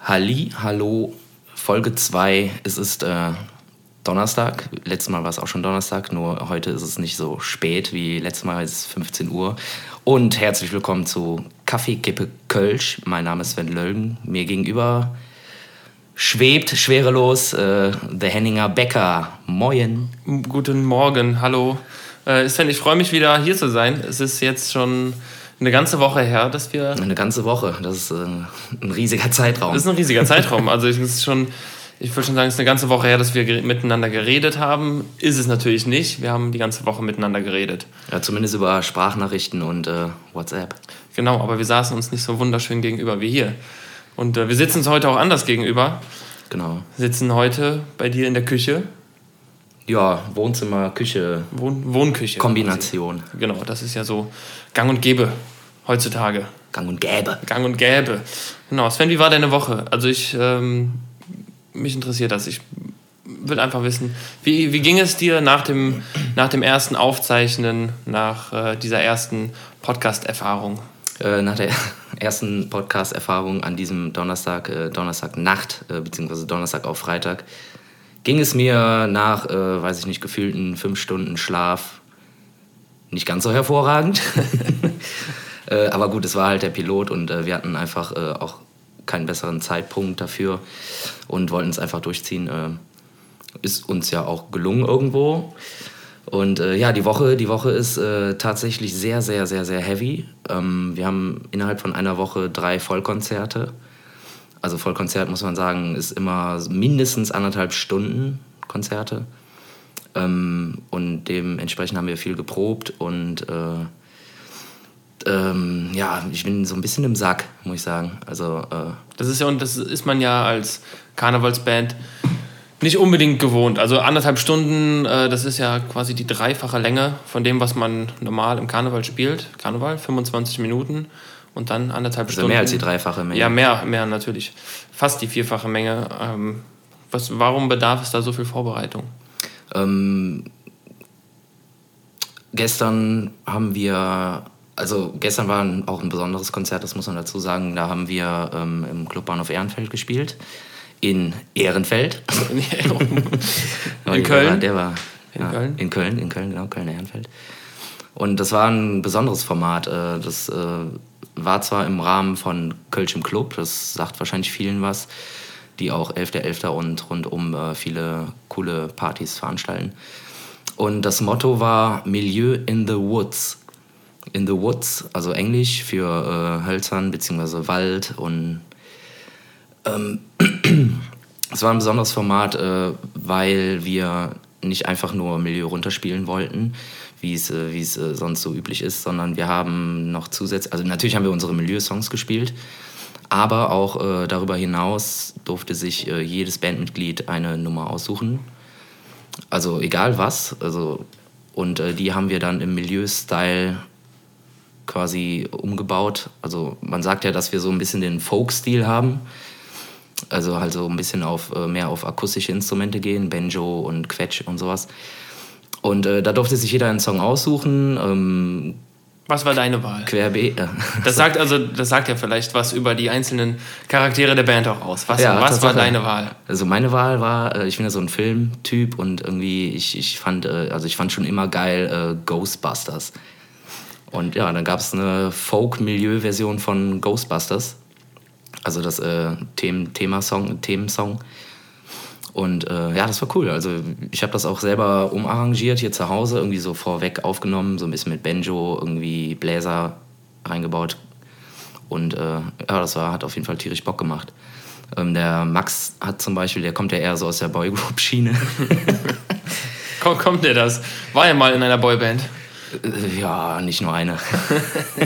Halli, hallo, Folge 2. Es ist äh, Donnerstag. Letztes Mal war es auch schon Donnerstag, nur heute ist es nicht so spät wie letztes Mal, es ist 15 Uhr. Und herzlich willkommen zu Kaffee, Kippe, Kölsch. Mein Name ist Sven Lölgen. Mir gegenüber schwebt schwerelos äh, der Henninger Becker. Moin. Guten Morgen, hallo. Äh, Sven, ich freue mich wieder hier zu sein. Es ist jetzt schon eine ganze Woche her, dass wir. Eine ganze Woche, das ist äh, ein riesiger Zeitraum. Das ist ein riesiger Zeitraum. Also es ist schon, ich würde schon sagen, es ist eine ganze Woche her, dass wir miteinander geredet haben. Ist es natürlich nicht. Wir haben die ganze Woche miteinander geredet. Ja, zumindest über Sprachnachrichten und äh, WhatsApp. Genau, aber wir saßen uns nicht so wunderschön gegenüber wie hier. Und äh, wir sitzen uns heute auch anders gegenüber. Genau. Sitzen heute bei dir in der Küche. Ja, Wohnzimmer, Küche, Wohn Wohnküche. Kombination. Genau, das ist ja so gang und gäbe heutzutage. Gang und Gäbe. Gang und gäbe. Genau, Sven, wie war deine Woche? Also ich, ähm, mich interessiert das. Ich will einfach wissen, wie, wie ging es dir nach dem, nach dem ersten Aufzeichnen, nach äh, dieser ersten Podcast-Erfahrung? Äh, nach der ersten Podcast-Erfahrung an diesem Donnerstag, äh, Donnerstagnacht, äh, beziehungsweise Donnerstag auf Freitag, ging es mir nach, äh, weiß ich nicht, gefühlten fünf Stunden Schlaf nicht ganz so hervorragend. äh, aber gut, es war halt der Pilot und äh, wir hatten einfach äh, auch keinen besseren Zeitpunkt dafür und wollten es einfach durchziehen. Äh, ist uns ja auch gelungen irgendwo. Und äh, ja, die Woche, die Woche ist äh, tatsächlich sehr, sehr, sehr, sehr heavy. Ähm, wir haben innerhalb von einer Woche drei Vollkonzerte. Also Vollkonzert muss man sagen, ist immer mindestens anderthalb Stunden Konzerte. Ähm, und dementsprechend haben wir viel geprobt und äh, ähm, ja, ich bin so ein bisschen im Sack, muss ich sagen. Also äh, Das ist ja, und das ist man ja als Karnevalsband nicht unbedingt gewohnt. Also anderthalb Stunden, äh, das ist ja quasi die dreifache Länge von dem, was man normal im Karneval spielt. Karneval, 25 Minuten und dann anderthalb also Stunden. mehr als die dreifache Menge. Ja, mehr, mehr natürlich. Fast die vierfache Menge. Ähm, was, warum bedarf es da so viel Vorbereitung? Ähm, gestern haben wir, also gestern war auch ein besonderes Konzert, das muss man dazu sagen. Da haben wir ähm, im Clubbahnhof Ehrenfeld gespielt. In Ehrenfeld. In Köln? Der war, In ja, Köln? In Köln, in Köln, genau, Köln-Ehrenfeld. Und das war ein besonderes Format. äh, Das äh, war zwar im Rahmen von Kölsch im Club, das sagt wahrscheinlich vielen was, die auch 11.11. und rundum äh, viele coole Partys veranstalten. Und das Motto war Milieu in the Woods. In the Woods, also Englisch für äh, Hölzern bzw. Wald und ähm, es war ein besonderes Format, äh, weil wir nicht einfach nur Milieu runterspielen wollten, wie es, äh, wie es äh, sonst so üblich ist, sondern wir haben noch zusätzlich, also natürlich haben wir unsere Milieu-Songs gespielt, aber auch äh, darüber hinaus durfte sich äh, jedes Bandmitglied eine Nummer aussuchen. Also egal was, also und äh, die haben wir dann im Milieu-Style quasi umgebaut. Also man sagt ja, dass wir so ein bisschen den Folk-Stil haben. Also halt so ein bisschen auf, äh, mehr auf akustische Instrumente gehen, Banjo und Quetsch und sowas. Und äh, da durfte sich jeder einen Song aussuchen, ähm, Was war deine Wahl? querbeet. Das sagt also, das sagt ja vielleicht was über die einzelnen Charaktere der Band auch aus. Was, Ja, was war deine Wahl? Also meine Wahl war, äh, ich bin ja so ein Filmtyp und irgendwie, ich, ich fand, äh, also ich fand schon immer geil äh, Ghostbusters. Und ja, dann gab es eine Folk-Milieu-Version von Ghostbusters. Also das äh, Themen, Themasong, Themensong. Und äh, ja, das war cool. Also ich habe das auch selber umarrangiert hier zu Hause, irgendwie so vorweg aufgenommen, so ein bisschen mit Banjo, irgendwie Bläser reingebaut. Und äh, ja, das war, hat auf jeden Fall tierisch Bock gemacht. Ähm, der Max hat zum Beispiel, der kommt ja eher so aus der Boygroup-Schiene. Komm, kommt dir das? War ja mal in einer Boyband. Äh, ja, nicht nur eine.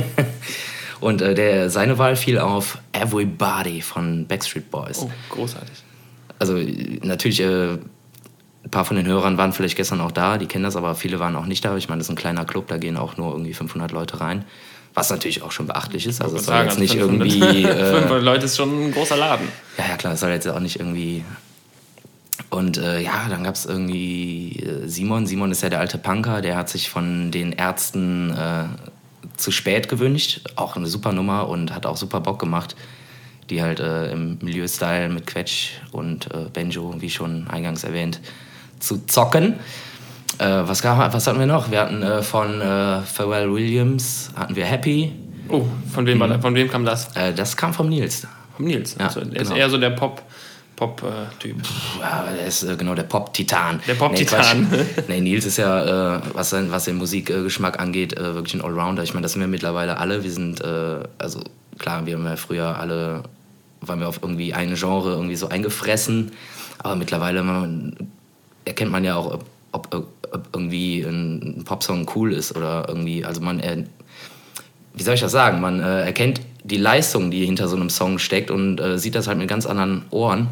Und äh, der, seine Wahl fiel auf Everybody von Backstreet Boys. Oh, großartig. Also natürlich, äh, ein paar von den Hörern waren vielleicht gestern auch da, die kennen das, aber viele waren auch nicht da. Ich meine, das ist ein kleiner Club, da gehen auch nur irgendwie 500 Leute rein. Was natürlich auch schon beachtlich ist. Also es soll jetzt nicht 500 irgendwie... Äh, 500 Leute ist schon ein großer Laden. ja, ja, klar, es soll jetzt auch nicht irgendwie... Und äh, ja, dann gab es irgendwie äh, Simon. Simon ist ja der alte Punker, der hat sich von den Ärzten äh, zu spät gewünscht. Auch eine super Nummer und hat auch super Bock gemacht. Die halt äh, im Milieu-Style mit Quetsch und äh, Banjo, wie schon eingangs erwähnt, zu zocken. Äh, was, gab, was hatten wir noch? Wir hatten äh, von äh, Pharrell Williams, hatten wir Happy. Oh, von wem, war das? von wem kam das? Äh, das kam vom Nils. Vom Nils. Ja, also, der ist genau. eher so der Pop, Pop-Typ. Ja, der ist äh, genau der Pop-Titan. Der Pop-Titan. Nee, nee, Nils ist ja, äh, was, was den Musikgeschmack angeht, äh, wirklich ein Allrounder. Ich meine, das sind wir mittlerweile alle. Wir sind, äh, also klar, wir haben ja früher alle, waren wir auf irgendwie ein Genre irgendwie so eingefressen. Aber mittlerweile man, erkennt man ja auch, ob, ob, ob irgendwie ein Popsong cool ist oder irgendwie, also man, äh, wie soll ich das sagen? Man äh, erkennt die Leistung, die hinter so einem Song steckt und äh, sieht das halt mit ganz anderen Ohren.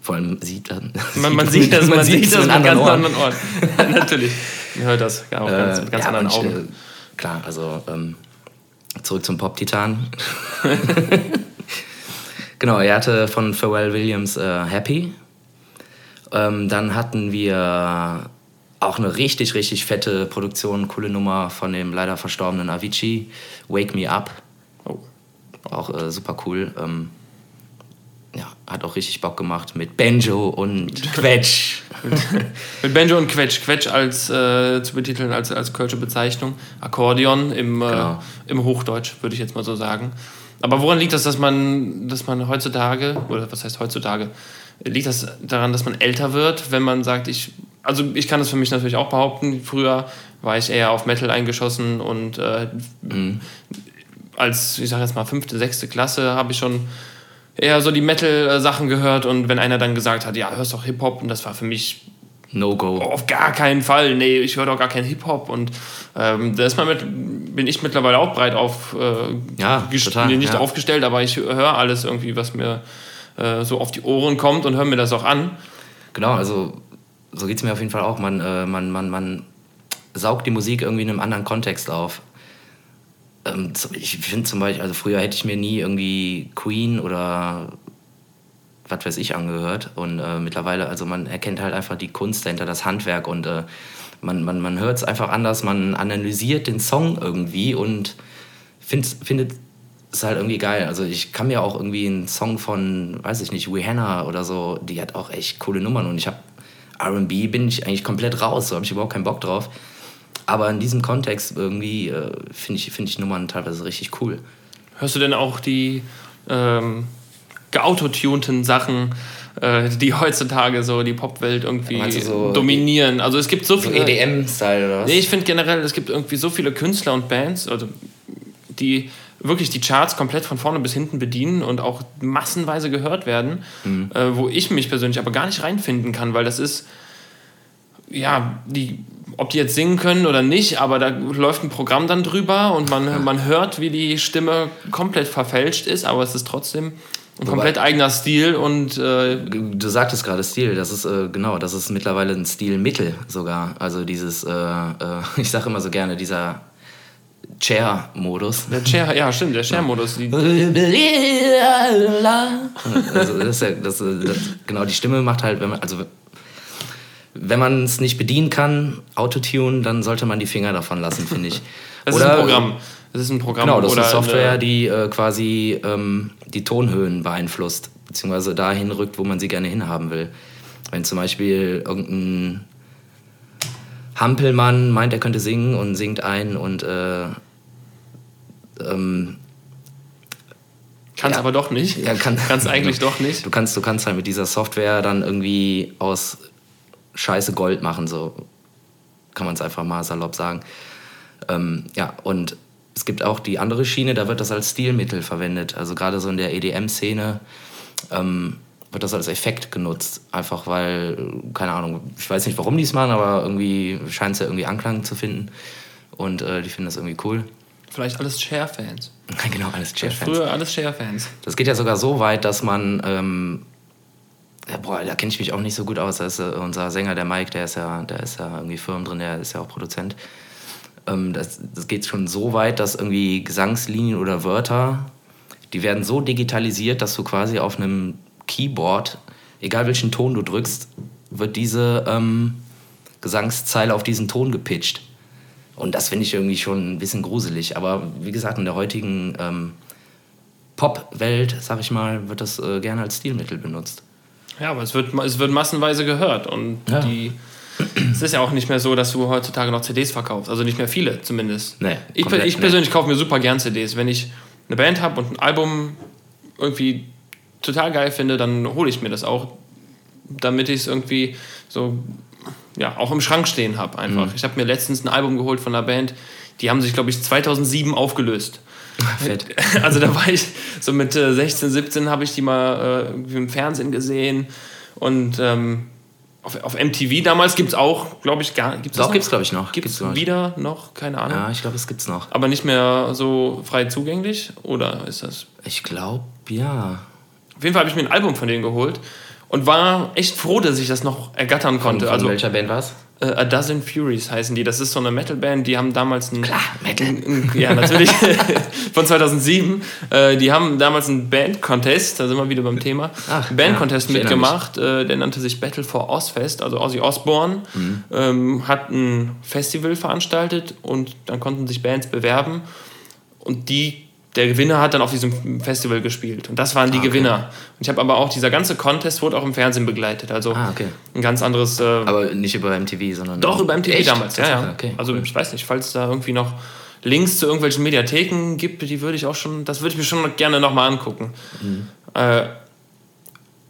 Vor allem sieht man, Man, man sieht das, man sieht das mit anderen ganz anderen Ohren. Natürlich. Man hört das auch ganz, mit ganz ja, anderen Augen. Äh, klar, also ähm, zurück zum Pop-Titan. genau, er hatte von Pharrell Williams äh, Happy. Ähm, dann hatten wir auch eine richtig, richtig fette Produktion, coole Nummer von dem leider verstorbenen Avicii, Wake Me Up. Oh. Auch äh, super cool. Ähm, ja, hat auch richtig Bock gemacht mit Banjo und Quetsch. Mit Banjo und Quetsch. Quetsch als äh, zu betiteln als, als kölsche Bezeichnung. Akkordeon im, Genau. äh, im Hochdeutsch, würde ich jetzt mal so sagen. Aber woran liegt das, dass man, dass man heutzutage, oder was heißt heutzutage, liegt das daran, dass man älter wird, wenn man sagt, ich, also ich kann das für mich natürlich auch behaupten, früher war ich eher auf Metal eingeschossen und äh, als, ich sage jetzt mal, fünfte, sechste Klasse habe ich schon eher so die Metal-Sachen gehört und wenn einer dann gesagt hat, ja, hörst doch Hip-Hop und das war für mich No-Go. auf gar keinen Fall, nee, ich höre doch gar keinen Hip-Hop und ähm, da ist man mit, bin ich mittlerweile auch breit auf, äh, Ja, total, nee, nicht ja. aufgestellt, aber ich höre alles irgendwie, was mir äh, so auf die Ohren kommt und höre mir das auch an. Genau, also so geht es mir auf jeden Fall auch. Man, äh, man, man, man saugt die Musik irgendwie in einem anderen Kontext auf. Ähm, ich finde zum Beispiel, also früher hätte ich mir nie irgendwie Queen oder was weiß ich angehört. Und äh, mittlerweile, also man erkennt halt einfach die Kunst dahinter, das Handwerk und äh, man, man, man hört es einfach anders, man analysiert den Song irgendwie und find, findet es halt irgendwie geil. Also ich kann mir auch irgendwie einen Song von, weiß ich nicht, Rihanna oder so, die hat auch echt coole Nummern und ich habe R&B bin ich eigentlich komplett raus, so habe ich überhaupt keinen Bock drauf. Aber in diesem Kontext irgendwie äh, finde ich, find ich Nummern teilweise richtig cool. Hörst du denn auch die ähm, geautotunten Sachen, äh, die heutzutage so die Popwelt irgendwie so dominieren? Also es gibt so So viele... EDM-Style oder was? Nee, ich finde generell, es gibt irgendwie so viele Künstler und Bands, also, die wirklich die Charts komplett von vorne bis hinten bedienen und auch massenweise gehört werden, äh, wo ich mich persönlich aber gar nicht reinfinden kann, weil das ist, ja, die, ob die jetzt singen können oder nicht, aber da läuft ein Programm dann drüber und man, man hört, wie die Stimme komplett verfälscht ist, aber es ist trotzdem ein komplett eigener Stil und äh, Du sagtest gerade Stil, das ist äh, genau, das ist mittlerweile ein Stilmittel sogar. Also dieses, äh, äh, ich sage immer so gerne, dieser Chair-Modus. der Chair, ja stimmt, der Chair-Modus, Also das ist ja, das, das, genau, die Stimme macht halt, wenn man, also wenn man es nicht bedienen kann, Autotune, dann sollte man die Finger davon lassen, finde ich. das ist ein Programm. Das ist ein Programm Genau, das oder ist Software, eine- die äh, quasi ähm, die Tonhöhen beeinflusst, beziehungsweise dahin rückt, wo man sie gerne hinhaben will. Wenn zum Beispiel irgendein Hampelmann meint, er könnte singen und singt ein und äh, ähm, Kannst Ja. aber doch nicht. Ja, kann- Kannst eigentlich doch nicht. Du kannst, du kannst halt mit dieser Software dann irgendwie aus Scheiße Gold machen, so kann man es einfach mal salopp sagen. Ähm, ja, und es gibt auch die andere Schiene, da wird das als Stilmittel verwendet. Also gerade so in der EDM-Szene ähm, wird das als Effekt genutzt. Einfach weil, keine Ahnung, ich weiß nicht, warum die es machen, aber irgendwie scheint es ja irgendwie Anklang zu finden. Und äh, die finden das irgendwie cool. Vielleicht alles Share-Fans. genau, alles Jazz-Fans. Früher alles Share-Fans. Das geht ja sogar so weit, dass man, ähm, ja, boah, da kenne ich mich auch nicht so gut aus. Da ist äh, unser Sänger, der Mike, der ist ja, der ist ja irgendwie Firmen drin, der ist ja auch Produzent. Ähm, das, das geht schon so weit, dass irgendwie Gesangslinien oder Wörter, die werden so digitalisiert, dass du quasi auf einem Keyboard, egal welchen Ton du drückst, wird diese ähm, Gesangszeile auf diesen Ton gepitcht. Und das finde ich irgendwie schon ein bisschen gruselig. Aber wie gesagt, in der heutigen ähm, Pop-Welt, sag ich mal, wird das äh, gerne als Stilmittel benutzt. Ja, aber es wird, es wird massenweise gehört und ja. die. Es ist ja auch nicht mehr so, dass du heutzutage noch CDs verkaufst. Also nicht mehr viele zumindest. Nee, ich, ich persönlich nee. kaufe mir super gern CDs. Wenn ich eine Band habe und ein Album irgendwie total geil finde, dann hole ich mir das auch, damit ich es irgendwie so ja, auch im Schrank stehen habe einfach. Mhm. Ich habe mir letztens ein Album geholt von einer Band, die haben sich, glaube ich, 2007 aufgelöst. Fett. Also da war ich so mit 16, 17 habe ich die mal äh, im Fernsehen gesehen und ähm, auf, auf MTV damals gibt es auch, glaube ich, gar gibt's Doch, gibt es, glaube ich, noch. Gibt es wieder noch? Keine Ahnung. Ja, ich glaube, es gibt es noch. Aber nicht mehr so frei zugänglich? Oder ist das? Ich glaube, ja. Auf jeden Fall habe ich mir ein Album von denen geholt und war echt froh, dass ich das noch ergattern konnte. Von, also, welcher Band war es? Äh, A Dozen Furies heißen die. Das ist so eine Metalband, die haben damals einen. Klar, Metal. Ein, ja, natürlich. von 2007. Äh, die haben damals einen Band-Contest, da sind wir wieder beim Thema. Band-Contest ja, mitgemacht. Äh, der nannte sich Battle for Ozfest, also Ozzy Osbourne. Mhm. Ähm, hat ein Festival veranstaltet und dann konnten sich Bands bewerben. Und die der Gewinner hat dann auf diesem Festival gespielt. Und das waren die ah, okay. Gewinner. Und ich habe aber auch, dieser ganze Contest wurde auch im Fernsehen begleitet. Also ah, okay. ein ganz anderes. Äh, aber nicht über MTV, sondern. Doch, über MTV echt? damals, ja, ja. Okay, also cool. ich weiß nicht, falls da irgendwie noch Links zu irgendwelchen Mediatheken gibt, die würde ich auch schon, das würde ich mir schon gerne nochmal angucken. Mhm. Äh,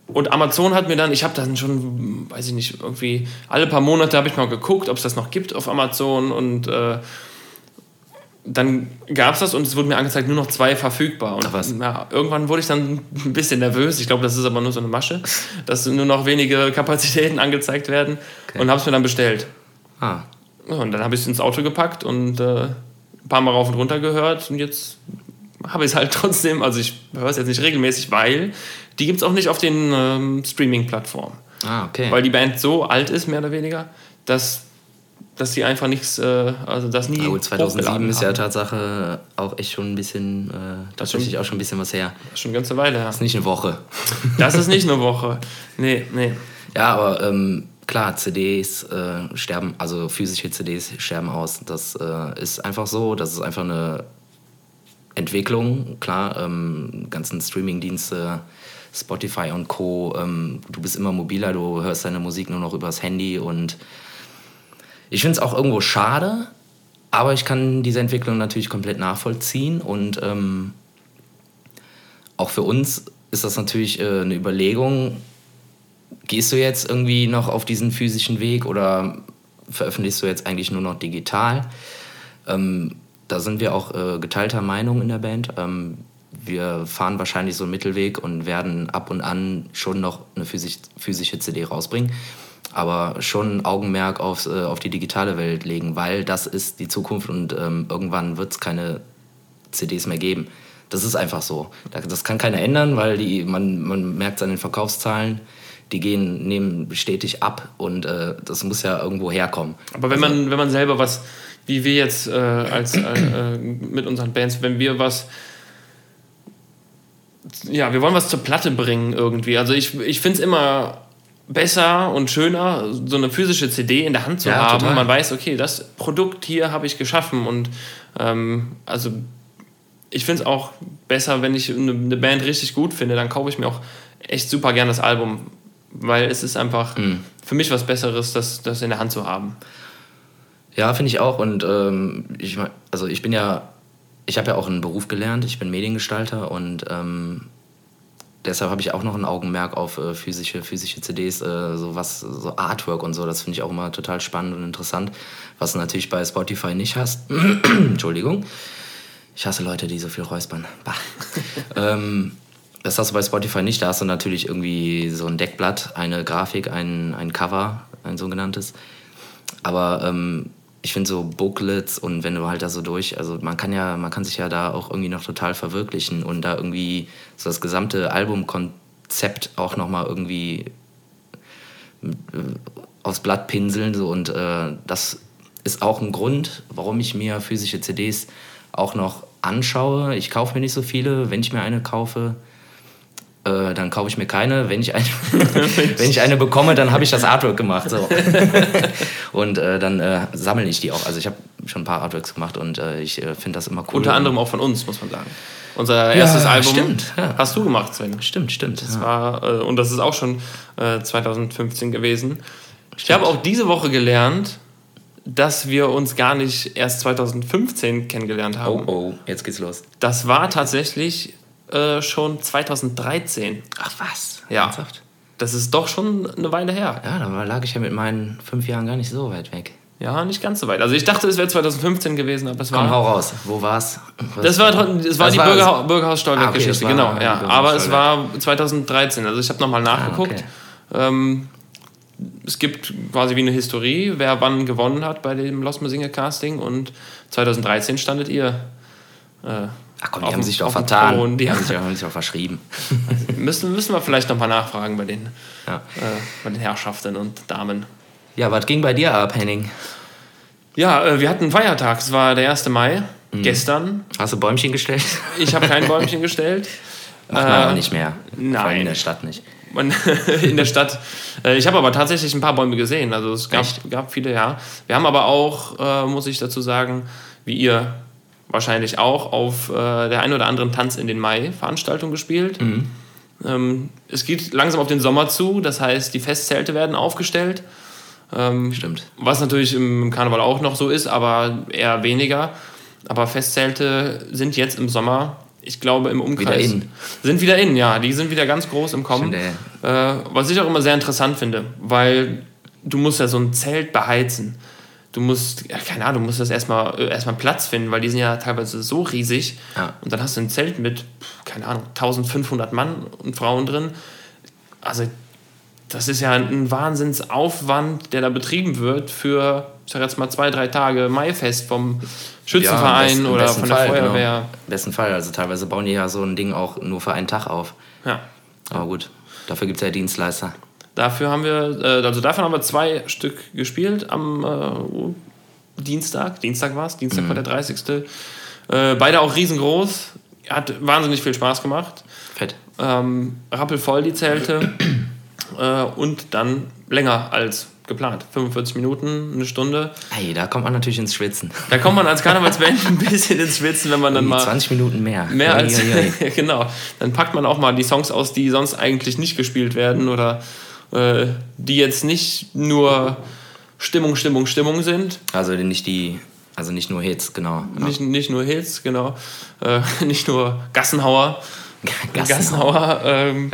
und Amazon hat mir dann, ich habe dann schon, weiß ich nicht, irgendwie alle paar Monate habe ich mal geguckt, ob es das noch gibt auf Amazon und äh, dann gab es das und es wurde mir angezeigt, nur noch zwei verfügbar. Und was? Ja, irgendwann wurde ich dann ein bisschen nervös. Ich glaube, das ist aber nur so eine Masche, dass nur noch wenige Kapazitäten angezeigt werden okay. und habe es mir dann bestellt. Ah. Und dann habe ich es ins Auto gepackt und äh, ein paar Mal rauf und runter gehört und jetzt habe ich es halt trotzdem, also ich höre es jetzt nicht regelmäßig, weil die gibt es auch nicht auf den ähm, Streaming-Plattformen. Ah, okay. Weil die Band so alt ist, mehr oder weniger, dass dass die einfach nichts, äh, also das nie. Aber 2007 ist ja Tatsache auch echt schon ein bisschen, äh, tatsächlich auch schon ein bisschen was her. Schon eine ganze Weile her. Das ist nicht eine Woche. Das ist nicht eine Woche. Nee, nee. Ja, aber ähm, klar, CDs äh, sterben, also physische CDs sterben aus. Das äh, ist einfach so, das ist einfach eine Entwicklung. Klar, ähm, ganzen Streamingdienste. Spotify und Co. Ähm, du bist immer mobiler, du hörst deine Musik nur noch übers Handy und ich finde es auch irgendwo schade, aber ich kann diese Entwicklung natürlich komplett nachvollziehen und ähm, auch für uns ist das natürlich äh, eine Überlegung. Gehst du jetzt irgendwie noch auf diesen physischen Weg oder veröffentlichst du jetzt eigentlich nur noch digital? Ähm, da sind wir auch äh, geteilter Meinung in der Band. Ähm, wir fahren wahrscheinlich so einen Mittelweg und werden ab und an schon noch eine physisch, physische CD rausbringen aber schon Augenmerk auf, äh, auf die digitale Welt legen, weil das ist die Zukunft und ähm, irgendwann wird es keine CDs mehr geben. Das ist einfach so. Das kann keiner ändern, weil die, man, man merkt es an den Verkaufszahlen, die gehen, nehmen stetig ab und äh, das muss ja irgendwo herkommen. Aber wenn, also, man, wenn man selber was, wie wir jetzt äh, als, äh, mit unseren Bands, wenn wir was ja, wir wollen was zur Platte bringen irgendwie. Also ich, ich finde es immer besser und schöner, so eine physische CD in der Hand zu ja, haben. Total. Man weiß, okay, das Produkt hier habe ich geschaffen und ähm, also ich finde es auch besser, wenn ich eine, eine, Band richtig gut finde, dann kaufe ich mir auch echt super gern das Album, weil es ist einfach mhm. für mich was Besseres, das, das in der Hand zu haben. Ja, finde ich auch und ähm, ich, also ich bin ja, ich habe ja auch einen Beruf gelernt, ich bin Mediengestalter und ähm, deshalb habe ich auch noch ein Augenmerk auf äh, physische, physische CDs, äh, so was, so Artwork und so. Das finde ich auch immer total spannend und interessant, was du natürlich bei Spotify nicht hast. Entschuldigung. Ich hasse Leute, die so viel räuspern. ähm, das hast du bei Spotify nicht. Da hast du natürlich irgendwie so ein Deckblatt, eine Grafik, ein, ein Cover, ein sogenanntes. Aber ähm, ich finde so Booklets und wenn du halt da so durch, also man kann ja, man kann sich ja da auch irgendwie noch total verwirklichen und da irgendwie so das gesamte Albumkonzept auch nochmal irgendwie äh, aufs Blatt pinseln so und äh, das ist auch ein Grund, warum ich mir physische CDs auch noch anschaue. Ich kaufe mir nicht so viele, wenn ich mir eine kaufe, äh, dann kaufe ich mir keine. Wenn ich eine, wenn ich eine bekomme, dann habe ich das Artwork gemacht. So. und äh, dann äh, sammle ich die auch. Also ich habe schon ein paar Artworks gemacht und äh, ich äh, finde das immer cool. Unter anderem auch von uns, muss man sagen. Unser erstes Ja, Album stimmt, ja. hast du gemacht, Sven. Stimmt, stimmt. Das ja. war, äh, und das ist auch schon äh, 2015 gewesen. Ich habe auch diese Woche gelernt, dass wir uns gar nicht erst 2015 kennengelernt haben. Oh, oh, jetzt geht's los. Das war tatsächlich äh, schon 2013. Ach was? Ja. Ernsthaft? Das ist doch schon eine Weile her. Ja, da lag ich ja mit meinen fünf Jahren gar nicht so weit weg. Ja, nicht ganz so weit. Also ich dachte, es wäre 2015 gewesen, aber es Komm, war. hau raus. Wo war's? Was- Das war, das war Das die war- Bürgerha Bürgerhaus-Stolberg-Geschichte, Ah, okay, genau. Ja. Aber es war 2013. Also ich habe nochmal nachgeguckt. okay. ähm, es gibt quasi wie eine Historie, wer wann gewonnen hat bei dem Lost Masinge Casting und 2013 standet ihr. Äh, Ach komm, die haben dem- sich doch vertan. Thron. Die Die haben sich, haben sich doch verschrieben. müssen, müssen wir vielleicht nochmal nachfragen bei den, Ja. äh, bei den Herrschaften und Damen. ja, was ging bei dir ab, Henning? Ja, äh, wir hatten einen Feiertag. Es war der 1. Mai, Mhm. gestern. Hast du Bäumchen gestellt? Ich habe kein Bäumchen gestellt. Macht man Äh, aber nicht mehr. Vor allem nein. in der Stadt nicht. In der Stadt. Äh, Ich habe aber tatsächlich ein paar Bäume gesehen. Also es gab, Echt? gab viele, ja. Wir haben aber auch, äh, muss ich dazu sagen, wie ihr wahrscheinlich auch, auf äh, der einen oder anderen Tanz in den Mai-Veranstaltung gespielt. Mhm. Ähm, es geht langsam auf den Sommer zu, das heißt, die Festzelte werden aufgestellt. Ähm, Stimmt. was natürlich im Karneval auch noch so ist, aber eher weniger. Aber Festzelte sind jetzt im Sommer, ich glaube, im Umkreis. Wieder in. Sind wieder in, ja. Die sind wieder ganz groß im Kommen. Stimmt, Äh, was ich auch immer sehr interessant finde, weil du musst ja so ein Zelt beheizen. Du musst, ja, keine Ahnung, du musst das erstmal äh, erstmal Platz finden, weil die sind ja teilweise so riesig. Ja. Und dann hast du ein Zelt mit, keine Ahnung, 1500 Mann und Frauen drin. Also, das ist ja ein Wahnsinnsaufwand, der da betrieben wird für, ich sag jetzt mal, zwei, drei Tage Maifest vom Schützenverein besten- im oder von der Fall, Feuerwehr. Genau. Im besten Fall. Also teilweise bauen die ja so ein Ding auch nur für einen Tag auf. Ja. Aber gut, dafür gibt es ja Dienstleister. Dafür haben wir, äh, also davon haben wir zwei Stück gespielt am äh, Dienstag. Dienstag war es, Dienstag war der 30. Äh, beide auch riesengroß. Hat wahnsinnig viel Spaß gemacht. Fett. Ähm, rappelvoll die Zelte. äh, und dann länger als geplant. 45 Minuten, eine Stunde. Ey, da kommt man natürlich ins Schwitzen. Da kommt man als Karnevalsband ein bisschen ins Schwitzen, wenn man dann mal. 20 Minuten mehr. Mehr als. Genau. Dann packt man auch mal die Songs aus, die sonst eigentlich nicht gespielt werden oder äh, die jetzt nicht nur Stimmung, Stimmung, Stimmung sind. Also nicht die, also nicht nur Hits, genau. Ja. Nicht, nicht nur Hits, genau. Äh, nicht nur Gassenhauer. Gassenhauer. Ähm,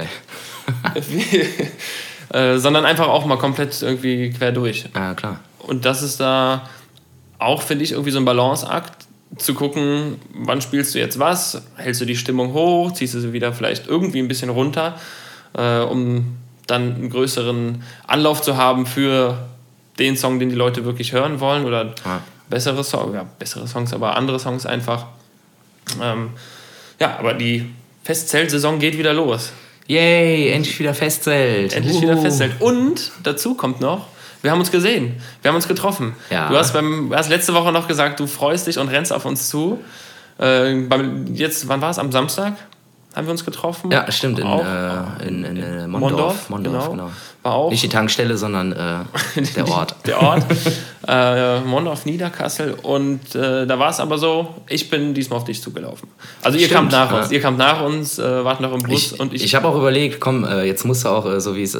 äh, sondern einfach auch mal komplett irgendwie quer durch. Ja, klar. Und das ist da auch, finde ich, irgendwie so ein Balanceakt, zu gucken, wann spielst du jetzt was, hältst du die Stimmung hoch, ziehst du sie wieder vielleicht irgendwie ein bisschen runter, äh, um dann einen größeren Anlauf zu haben für den Song, den die Leute wirklich hören wollen oder Ja. bessere Songs, ja, bessere Songs, aber andere Songs einfach. Ähm, ja, aber die Festzeltsaison geht wieder los. Yay, endlich wieder Festzelt. Endlich wieder Uhu. Festzelt. Und dazu kommt noch, wir haben uns gesehen. Wir haben uns getroffen. Ja. Du hast, beim, hast letzte Woche noch gesagt, du freust dich und rennst auf uns zu. Äh, beim, jetzt, wann war es? Am Samstag haben wir uns getroffen. Ja, stimmt, in, Auch. äh, in, in, äh, Mondorf, Mondorf. Mondorf, genau. genau. War auch Nicht die Tankstelle, sondern äh, der Ort. der Ort. äh, Mondorf, Niederkassel. Und äh, da war es aber so, ich bin diesmal auf dich zugelaufen. Also ihr Stimmt, kamt nach uns. Ihr kamt nach uns, äh, wart noch im Bus Ich, und ich, ich. habe auch überlegt, komm, äh, jetzt musst du auch, äh, so wie es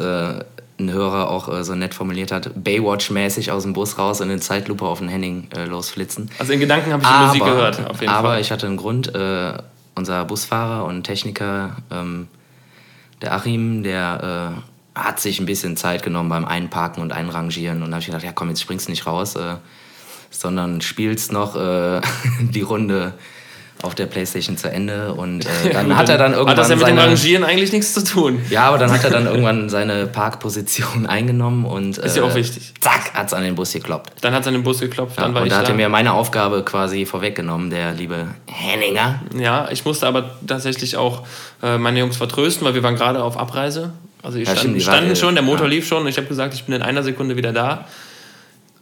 ein Hörer auch äh, so nett formuliert hat, Baywatch-mäßig aus dem Bus raus und in Zeitlupe auf den Henning äh, losflitzen. also in Gedanken habe ich die aber, Musik gehört, auf jeden aber Fall. ich hatte einen Grund. Äh, unser Busfahrer und Techniker, ähm, der Achim, der äh, hat sich ein bisschen Zeit genommen beim Einparken und Einrangieren. Und da habe ich gedacht, ja komm, jetzt springst du nicht raus, äh, sondern spielst noch äh, die Runde auf der Playstation zu Ende. Und äh, dann hat er dann irgendwann Hat das ja mit dem seine, Rangieren eigentlich nichts zu tun. ja, aber dann hat er dann irgendwann seine Parkposition eingenommen und Ist ja äh, auch wichtig. zack, hat es an den Bus gekloppt. Dann hat es an den Bus geklopft, Ja, dann war und ich da hat er mir meine Aufgabe quasi vorweggenommen, der liebe Henninger. Ja, ich musste aber tatsächlich auch äh, meine Jungs vertrösten, weil wir waren gerade auf Abreise. Also die Ja, standen, stimmt, standen waren, schon, der Motor ja. lief schon. Ich habe gesagt, ich bin in einer Sekunde wieder da.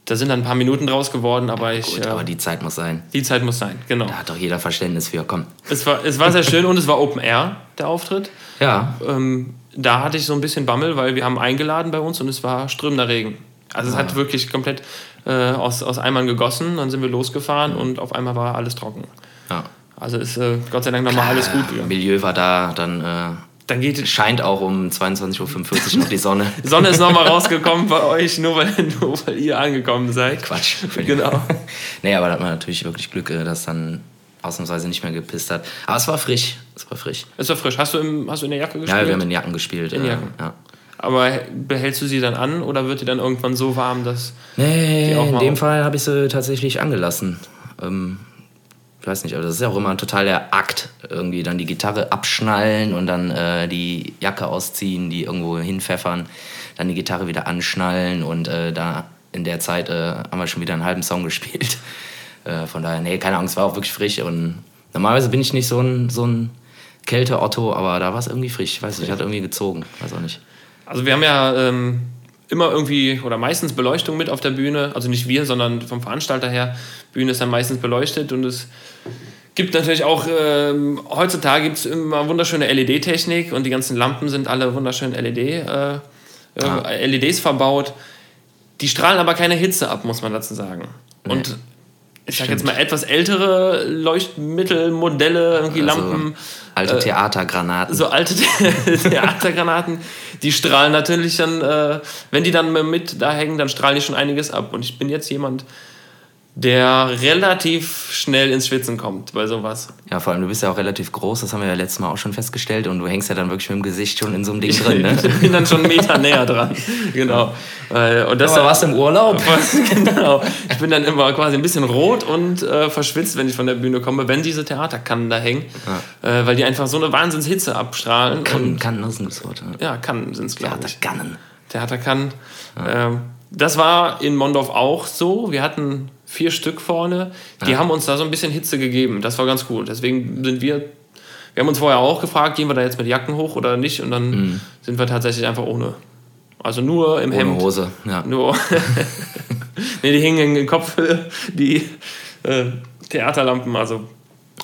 Da sind dann ein paar Minuten draus geworden, aber ich. Gut, äh, aber die Zeit muss sein. die Zeit muss sein, genau. Da hat doch jeder Verständnis für. Komm. Es war, es war sehr schön und es war Open Air, der Auftritt. Ja, Ähm, da hatte ich so ein bisschen Bammel, weil wir haben eingeladen bei uns und es war strömender Regen. Also es Ah. hat wirklich komplett äh, aus, aus Eimern gegossen, dann sind wir losgefahren und auf einmal war alles trocken. ja. Also ist äh, Gott sei Dank nochmal alles gut gegangen. Milieu war da, dann äh, Dann geht scheint auch um 22.45 Uhr noch die Sonne. die Sonne ist nochmal rausgekommen bei euch, nur weil, nur weil ihr angekommen seid. Quatsch. Genau. nee, aber da hat man natürlich wirklich Glück, äh, dass dann ausnahmsweise nicht mehr gepisst hat. Aber es war frisch. Es war frisch. Es war frisch. Hast du, im, hast du in der Jacke Ja, gespielt? wir haben in Jacken gespielt. In äh, Jacken. Ja. Aber behältst du sie dann an oder wird die dann irgendwann so warm, dass... Nee, in dem Fall habe ich sie tatsächlich angelassen. Ähm, weiß nicht, aber das ist ja auch immer total der Akt. Irgendwie dann die Gitarre abschnallen und dann äh, die Jacke ausziehen, die irgendwo hinpfeffern, dann die Gitarre wieder anschnallen und äh, da in der Zeit äh, haben wir schon wieder einen halben Song gespielt. Äh, von daher, nee, keine Angst, war auch wirklich frisch und normalerweise bin ich nicht so ein, so ein Kälte-Otto, aber da war es irgendwie frisch. Ich weiß nicht, hat irgendwie gezogen, weiß auch nicht. Also wir haben ja ähm, immer irgendwie oder meistens Beleuchtung mit auf der Bühne. Also nicht wir, sondern vom Veranstalter her. Bühne ist dann meistens beleuchtet und es gibt natürlich auch, ähm, heutzutage gibt es immer wunderschöne LED-Technik und die ganzen Lampen sind alle wunderschön LED, äh, äh, Ah. LEDs verbaut. Die strahlen aber keine Hitze ab, muss man dazu sagen. Und ich sag jetzt Stimmt. mal etwas ältere Leuchtmittelmodelle, irgendwie Also, Lampen, alte Theatergranaten. so alte Theatergranaten, die strahlen natürlich dann, äh, wenn die dann mit da hängen, dann strahlen die schon einiges ab. Und ich bin jetzt jemand, der relativ schnell ins Schwitzen kommt bei sowas. Ja, vor allem, du bist ja auch relativ groß, das haben wir ja letztes Mal auch schon festgestellt und du hängst ja dann wirklich mit dem Gesicht schon in so einem Ding drin, ne? Ich bin dann schon einen Meter näher dran. Genau. Und das Aber warst im Urlaub? genau. Ich bin dann immer quasi ein bisschen rot und äh, verschwitzt, wenn ich von der Bühne komme, wenn diese Theaterkannen da hängen, äh, weil die einfach so eine Wahnsinnshitze abstrahlen. Kann, und, kann, das ist ein gutes Wort. Ja. ja, Kannen sind es, glaube ich. Theatergannen. Theaterkannen. Ähm, das war in Mondorf auch so. Wir hatten vier Stück vorne. Die haben uns da so ein bisschen Hitze gegeben. Das war ganz cool. Deswegen sind wir. Wir haben uns vorher auch gefragt, gehen wir da jetzt mit Jacken hoch oder nicht? Und dann sind wir tatsächlich einfach ohne. Also nur im Ohne Hemd. Hose, ja. Nur. nee, die hingen in den Kopfhöhe, die äh, Theaterlampen. Also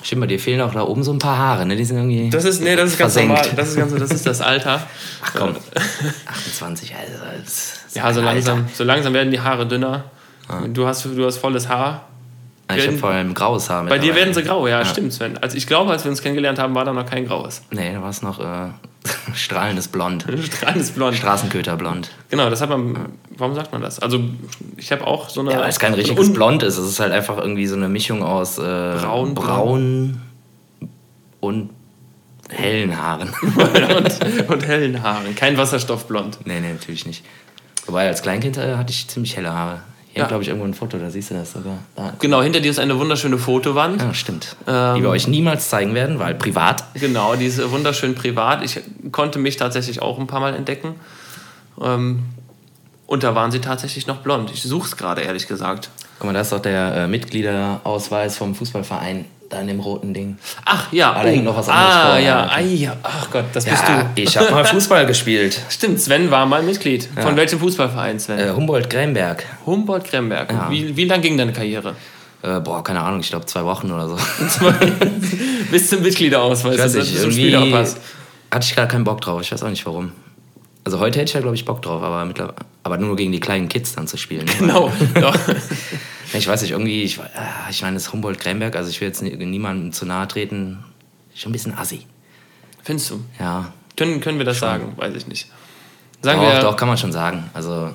Stimmt, bei dir fehlen auch da oben so ein paar Haare, ne? Die sind irgendwie. das ist, nee, das ist ganz Versenkt. normal. Das ist, ganz, das ist das Alter. Ach komm. 28, also. Ja, so langsam, Alter. so langsam werden die Haare dünner. Du, hast, du hast volles Haar. Ich habe vor allem graues Haar. Bei dir werden sie grau, ja, stimmt, Sven. Also ich glaube, als wir uns kennengelernt haben, war da noch kein graues. Nee, da war es noch äh, strahlendes Blond. Strahlendes Blond. Straßenköterblond. Genau, das hat man. Warum sagt man das? Also ich habe auch so eine. Ja, weil es kein richtiges Blond ist. Es ist halt einfach irgendwie so eine Mischung aus äh, Braun, braun und hellen Haaren. und, und hellen Haaren. Kein Wasserstoffblond. nee, nee, natürlich nicht. Wobei als Kleinkind äh, hatte ich ziemlich helle Haare. Hier Ja. glaube ich, irgendwo ein Foto, da siehst du das sogar. Da. Genau, hinter dir ist eine wunderschöne Fotowand. Ja, stimmt. Ähm. Die wir euch niemals zeigen werden, weil privat. Genau, die ist wunderschön privat. Ich konnte mich tatsächlich auch ein paar Mal entdecken. Ähm, und da waren sie tatsächlich noch blond. Ich suche es gerade, ehrlich gesagt. Guck mal, da ist doch der äh, Mitgliederausweis vom Fußballverein, da in dem roten Ding. Ach ja. Ah, da hängt noch was anderes Ah vor, ja, ja. ah, ja. Ach Gott, das bist Ja, du. ich habe mal Fußball gespielt. Stimmt, Sven war mal Mitglied. Von welchem Fußballverein, Sven? Äh, Humboldt-Gremberg. Humboldt-Kremberg. Ja. Wie, wie lang ging deine Karriere? Äh, boah, keine Ahnung, ich glaube zwei Wochen oder so. Bis zum Mitgliederausweis. Ich weiß nicht, irgendwie hatte ich gar keinen Bock drauf. Ich weiß auch nicht warum. Also heute hätte ich ja, glaube ich, Bock drauf, aber, mittlerweile, aber nur gegen die kleinen Kids dann zu spielen. ne? Genau. Ja. Ich weiß nicht, irgendwie, ich, ah, ich meine, das Humboldt-Gremberg, also ich will jetzt nie- niemandem zu nahe treten, schon ein bisschen assi. Findest du? Ja, Können, können wir das sagen? Weiß ich nicht. Sagen doch, wir doch, kann man schon sagen. Also,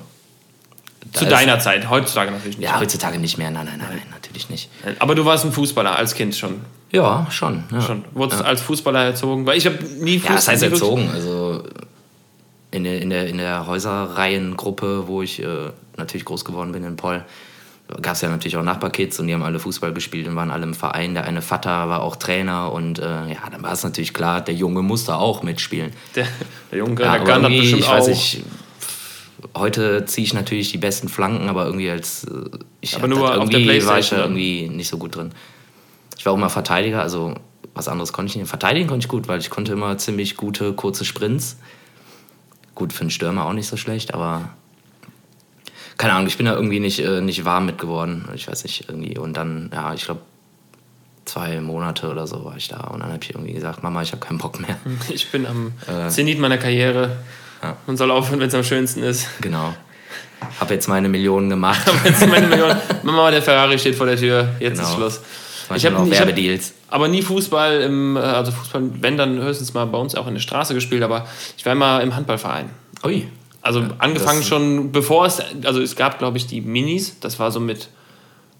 zu ist- deiner Zeit, heutzutage natürlich nicht. Ja, heutzutage nicht mehr. Nein, nein, nein, nein, natürlich nicht. Aber du warst ein Fußballer als Kind schon. Ja, schon. Ja. schon. Wurdest als Fußballer erzogen? Weil ich habe nie Fußball. Ja, das heißt erzogen. Also in der, in der, in der Häuserreihengruppe, wo ich äh, natürlich groß geworden bin in Poll, gab es ja natürlich auch Nachbarkids und die haben alle Fußball gespielt und waren alle im Verein. Der eine Vater war auch Trainer und äh, ja, dann war es natürlich klar, der Junge musste auch mitspielen. Der, der Junge, Ja, der kann das bestimmt ich weiß auch. nicht, heute ziehe ich natürlich die besten Flanken, aber irgendwie als äh, ich Aber nur auf der war ich da irgendwie nicht so gut drin. Ich war auch immer Verteidiger, also was anderes konnte ich nicht. Verteidigen konnte ich gut, weil ich konnte immer ziemlich gute kurze Sprints. Gut für einen Stürmer auch nicht so schlecht, aber keine Ahnung, ich bin da irgendwie nicht, äh, nicht warm mit geworden. Ich weiß nicht, irgendwie. Und dann, ja, ich glaube, zwei Monate oder so war ich da. Und dann habe ich irgendwie gesagt, Mama, ich habe keinen Bock mehr. Ich bin am äh, Zenit meiner Karriere ja. und soll aufhören, wenn es am schönsten ist. Genau. Habe jetzt meine Millionen gemacht. jetzt meine Millionen. Mama, der Ferrari steht vor der Tür. Jetzt genau. ist Schluss. Ich habe Werbedeals. Hab aber nie Fußball im, äh, also Fußball, wenn dann höchstens mal bei uns auch in der Straße gespielt, aber ich war immer im Handballverein. Ui. Also angefangen schon, bevor es, also es gab, glaube ich, die Minis, das war so mit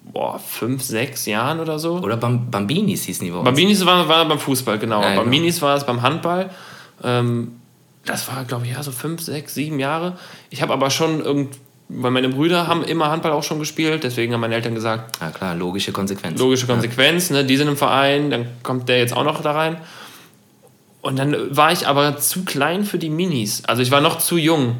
boah, fünf, sechs Jahren oder so. Oder Bambinis hießen die bei uns. Bambinis war, war beim Fußball, genau. Ja, Bambinis genau. war es beim Handball. Ähm, das war, glaube ich, ja, so fünf, sechs, sieben Jahre. Ich habe aber schon irgendwie, weil meine Brüder haben immer Handball auch schon gespielt, deswegen haben meine Eltern gesagt. Ja klar, logische Konsequenz. Logische Konsequenz, ja. ne? Die sind im Verein, dann kommt der jetzt auch noch da rein. Und dann war ich aber zu klein für die Minis. Also ich war noch zu jung.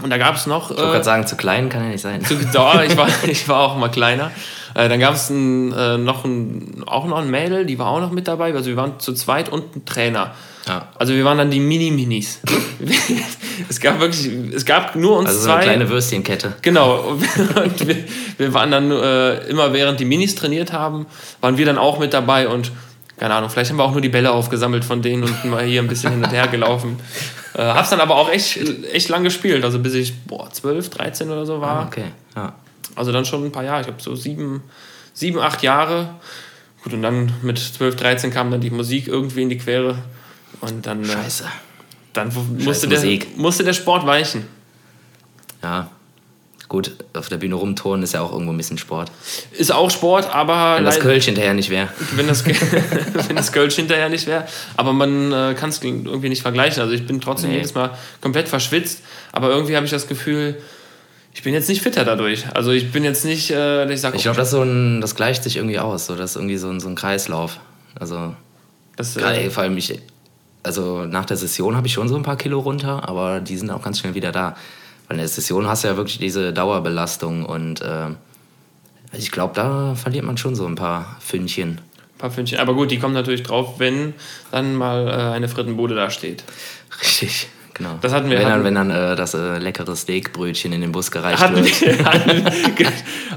Und da gab es noch. Ich wollte äh, gerade sagen, zu klein kann ja nicht sein. Zu, doch, ich war, ich war auch mal kleiner. Äh, dann gab es äh, noch ein, auch noch ein Mädel, die war auch noch mit dabei. Also wir waren zu zweit und ein Trainer. Ja. Also wir waren dann die Mini-Minis. es gab wirklich, es gab nur uns also so zwei. eine kleine Würstchenkette. Genau. Und wir, wir waren dann äh, immer während die Minis trainiert haben, waren wir dann auch mit dabei und keine Ahnung, vielleicht haben wir auch nur die Bälle aufgesammelt von denen und mal hier ein bisschen hin und her gelaufen. Äh, hab's dann aber auch echt, echt lang gespielt, also bis ich boah, 12, 13 oder so war. Ah, okay, ja. Also dann schon ein paar Jahre, ich glaube so sieben, sieben, acht Jahre. Gut, und dann mit 12, 13 kam dann die Musik irgendwie in die Quere. Und dann. Äh, Scheiße. Dann musste, der, musste der Sport weichen. Ja, Gut, auf der Bühne rumturnen ist ja auch irgendwo ein bisschen Sport. Ist auch Sport, aber. Wenn das Kölsch hinterher nicht wäre. Wenn das, wenn das Kölsch hinterher nicht wäre. Aber man äh, kann es irgendwie nicht vergleichen. Also ich bin trotzdem nee. jedes Mal komplett verschwitzt, aber irgendwie habe ich das Gefühl, ich bin jetzt nicht fitter dadurch. Also ich bin jetzt nicht, äh, ich sage. Ich glaube, das, so das gleicht sich irgendwie aus. So, das ist irgendwie so ein, so ein Kreislauf. Also. Das, äh, vor allem ich, also nach der Session habe ich schon so ein paar Kilo runter, aber die sind auch ganz schnell wieder da. Weil in der Session hast du ja wirklich diese Dauerbelastung und äh, ich glaube, da verliert man schon so ein paar Fündchen. Ein paar Fündchen. Aber gut, die kommen natürlich drauf, wenn dann mal äh, eine Frittenbude da steht. Richtig. Genau. Das hatten wir. Wenn hatten, dann, wenn dann äh, das äh, leckere Steakbrötchen in den Bus gereicht hatten wird. Hatten,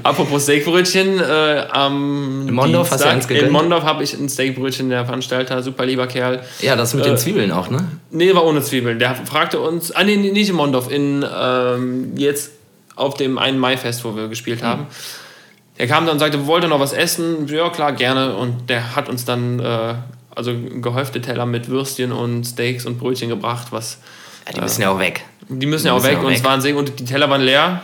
apropos Steakbrötchen, äh, am in Mondorf hast du eins In Mondorf habe ich ein Steakbrötchen, der Veranstalter, super lieber Kerl. Ja, das mit den äh, Zwiebeln auch, ne? Nee, war ohne Zwiebeln. Der fragte uns, ah nee, nicht in Mondorf, in ähm, jetzt auf dem einen Maifest, wo wir gespielt haben. Mhm. Er kam dann und sagte, wollt ihr noch was essen? Ja, klar, gerne. Und der hat uns dann äh, also gehäufte Teller mit Würstchen und Steaks und Brötchen gebracht, was die müssen ja auch weg. Die müssen die ja auch weg, auch und weg. es waren sehr, und die Teller waren leer,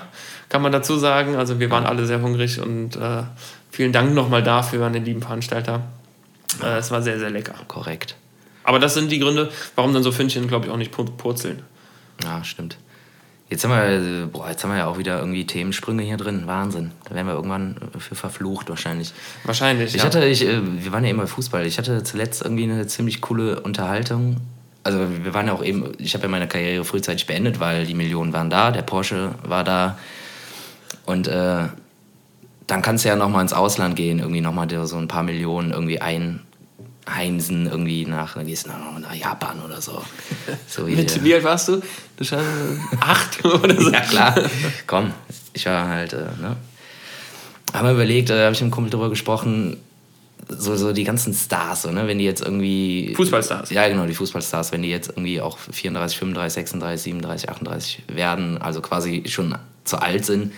kann man dazu sagen. Also wir waren alle sehr hungrig und äh, vielen Dank nochmal dafür an den lieben Veranstalter. Äh, es war sehr, sehr lecker. Korrekt. Aber das sind die Gründe, warum dann so Fündchen, glaube ich, auch nicht purzeln. Ja, stimmt. Jetzt haben, wir, boah, jetzt haben wir ja auch wieder irgendwie Themensprünge hier drin. Wahnsinn. Da werden wir irgendwann für verflucht wahrscheinlich. Wahrscheinlich. Ich ja. hatte, ich, äh, wir waren ja immer Fußball. Ich hatte zuletzt irgendwie eine ziemlich coole Unterhaltung also wir waren ja auch eben, ich habe ja meine Karriere frühzeitig beendet, weil die Millionen waren da, der Porsche war da. Und äh, dann kannst du ja nochmal ins Ausland gehen, irgendwie nochmal so ein paar Millionen irgendwie einheimsen, irgendwie nach, dann gehst du nach, Japan oder so. so wie, Mit, wie alt warst du? Du schon acht oder so? ja klar, komm, ich war halt, äh, ne? Haben wir überlegt, da äh, habe ich mit einem Kumpel drüber gesprochen, so, so die ganzen Stars, so, ne? wenn die jetzt irgendwie. Fußballstars. Ja, genau, die Fußballstars, wenn die jetzt irgendwie auch 34, 35, 36, 37, 38 werden, also quasi schon zu alt sind,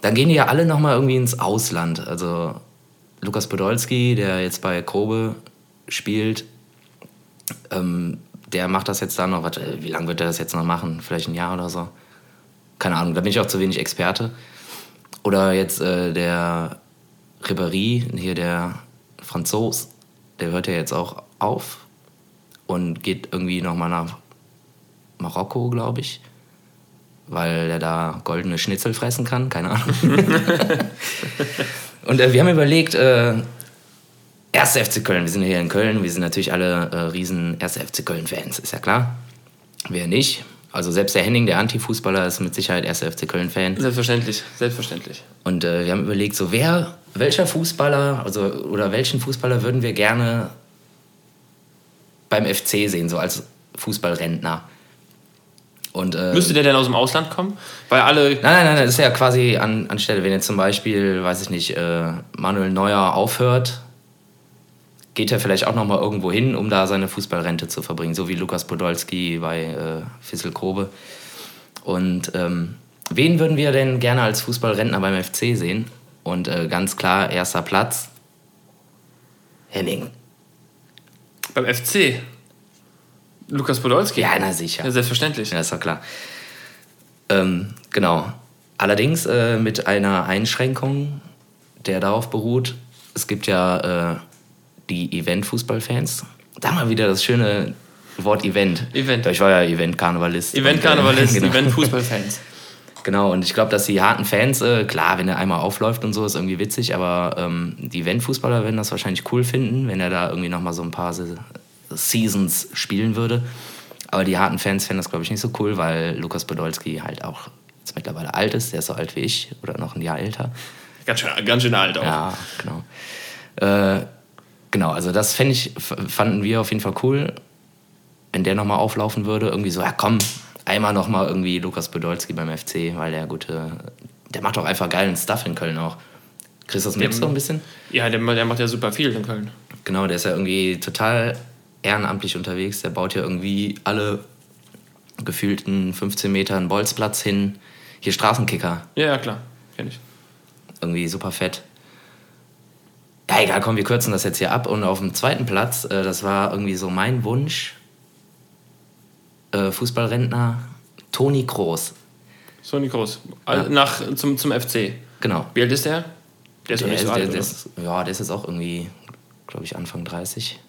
dann gehen die ja alle nochmal irgendwie ins Ausland. Also Lukas Podolski, der jetzt bei Kobe spielt, ähm, der macht das jetzt da noch, wat, wie lange wird er das jetzt noch machen? Vielleicht ein Jahr oder so? Keine Ahnung, da bin ich auch zu wenig Experte. Oder jetzt äh, der Ribéry, hier der Franzos, der hört ja jetzt auch auf und geht irgendwie nochmal nach Marokko, glaube ich, weil er da goldene Schnitzel fressen kann, keine Ahnung. und äh, wir haben überlegt, äh, 1. FC Köln, wir sind hier in Köln, wir sind natürlich alle äh, riesen 1. FC Köln-Fans, ist ja klar. Wer nicht? Also selbst der Henning, der Anti-Fußballer, ist mit Sicherheit 1. FC Köln-Fan. Selbstverständlich, selbstverständlich. Und äh, wir haben überlegt, so wer, welcher Fußballer, also oder welchen Fußballer würden wir gerne beim FC sehen, so als Fußballrentner. Und, äh, Müsste der denn aus dem Ausland kommen? Weil alle. Nein, nein, nein, das ist ja quasi an, anstelle, wenn jetzt zum Beispiel, weiß ich nicht, äh, Manuel Neuer aufhört, geht er vielleicht auch nochmal irgendwo hin, um da seine Fußballrente zu verbringen, so wie Lukas Podolski bei äh, Fissel Kobe. Und ähm, wen würden wir denn gerne als Fußballrentner beim FC sehen? Und äh, ganz klar, erster Platz, Henning. Beim FC? Lukas Podolski? Ja, na sicher. Ja, selbstverständlich. Ja, ist doch klar. Ähm, genau. Allerdings äh, mit einer Einschränkung, der darauf beruht, es gibt ja äh, die Event-Fußballfans. Da mal wieder das schöne Wort Event. Event. Ich war ja Event-Karnevalist. Event-Karnevalist, genau. Event-Fußballfans. Genau, und ich glaube, dass die harten Fans, äh, klar, wenn er einmal aufläuft und so, ist irgendwie witzig, aber ähm, die Event-Fußballer werden das wahrscheinlich cool finden, wenn er da irgendwie nochmal so ein paar Se Seasons spielen würde. Aber die harten Fans fänden das, glaube ich, nicht so cool, weil Lukas Podolski halt auch jetzt mittlerweile alt ist, der ist so alt wie ich oder noch ein Jahr älter. Ganz schön, ganz schön alt auch. Ja, genau. Äh, genau, also das ich, fanden wir auf jeden Fall cool, wenn der nochmal auflaufen würde. Irgendwie so, ja komm, einmal nochmal irgendwie Lukas Podolski beim FC, weil der gute, der macht doch einfach geilen Stuff in Köln auch. Kriegst du das mit so ein bisschen? Ja, der, der macht ja super viel in Köln. Genau, der ist ja irgendwie total ehrenamtlich unterwegs. Der baut ja irgendwie alle gefühlten 15 Meter einen Bolzplatz hin. Hier Straßenkicker, Ja, ja, klar. Kenn ich. irgendwie super fett. Ja, egal, komm, wir kürzen das jetzt hier ab. Und auf dem zweiten Platz, äh, das war irgendwie so mein Wunsch, äh, Fußballrentner, Toni Kroos. Sony Groß. Also nach, zum, zum FC. Genau. Wie alt ist der? Der ist Der nicht so der, alt, der oder? ist, ja, der ist jetzt auch irgendwie, glaube ich, Anfang 30.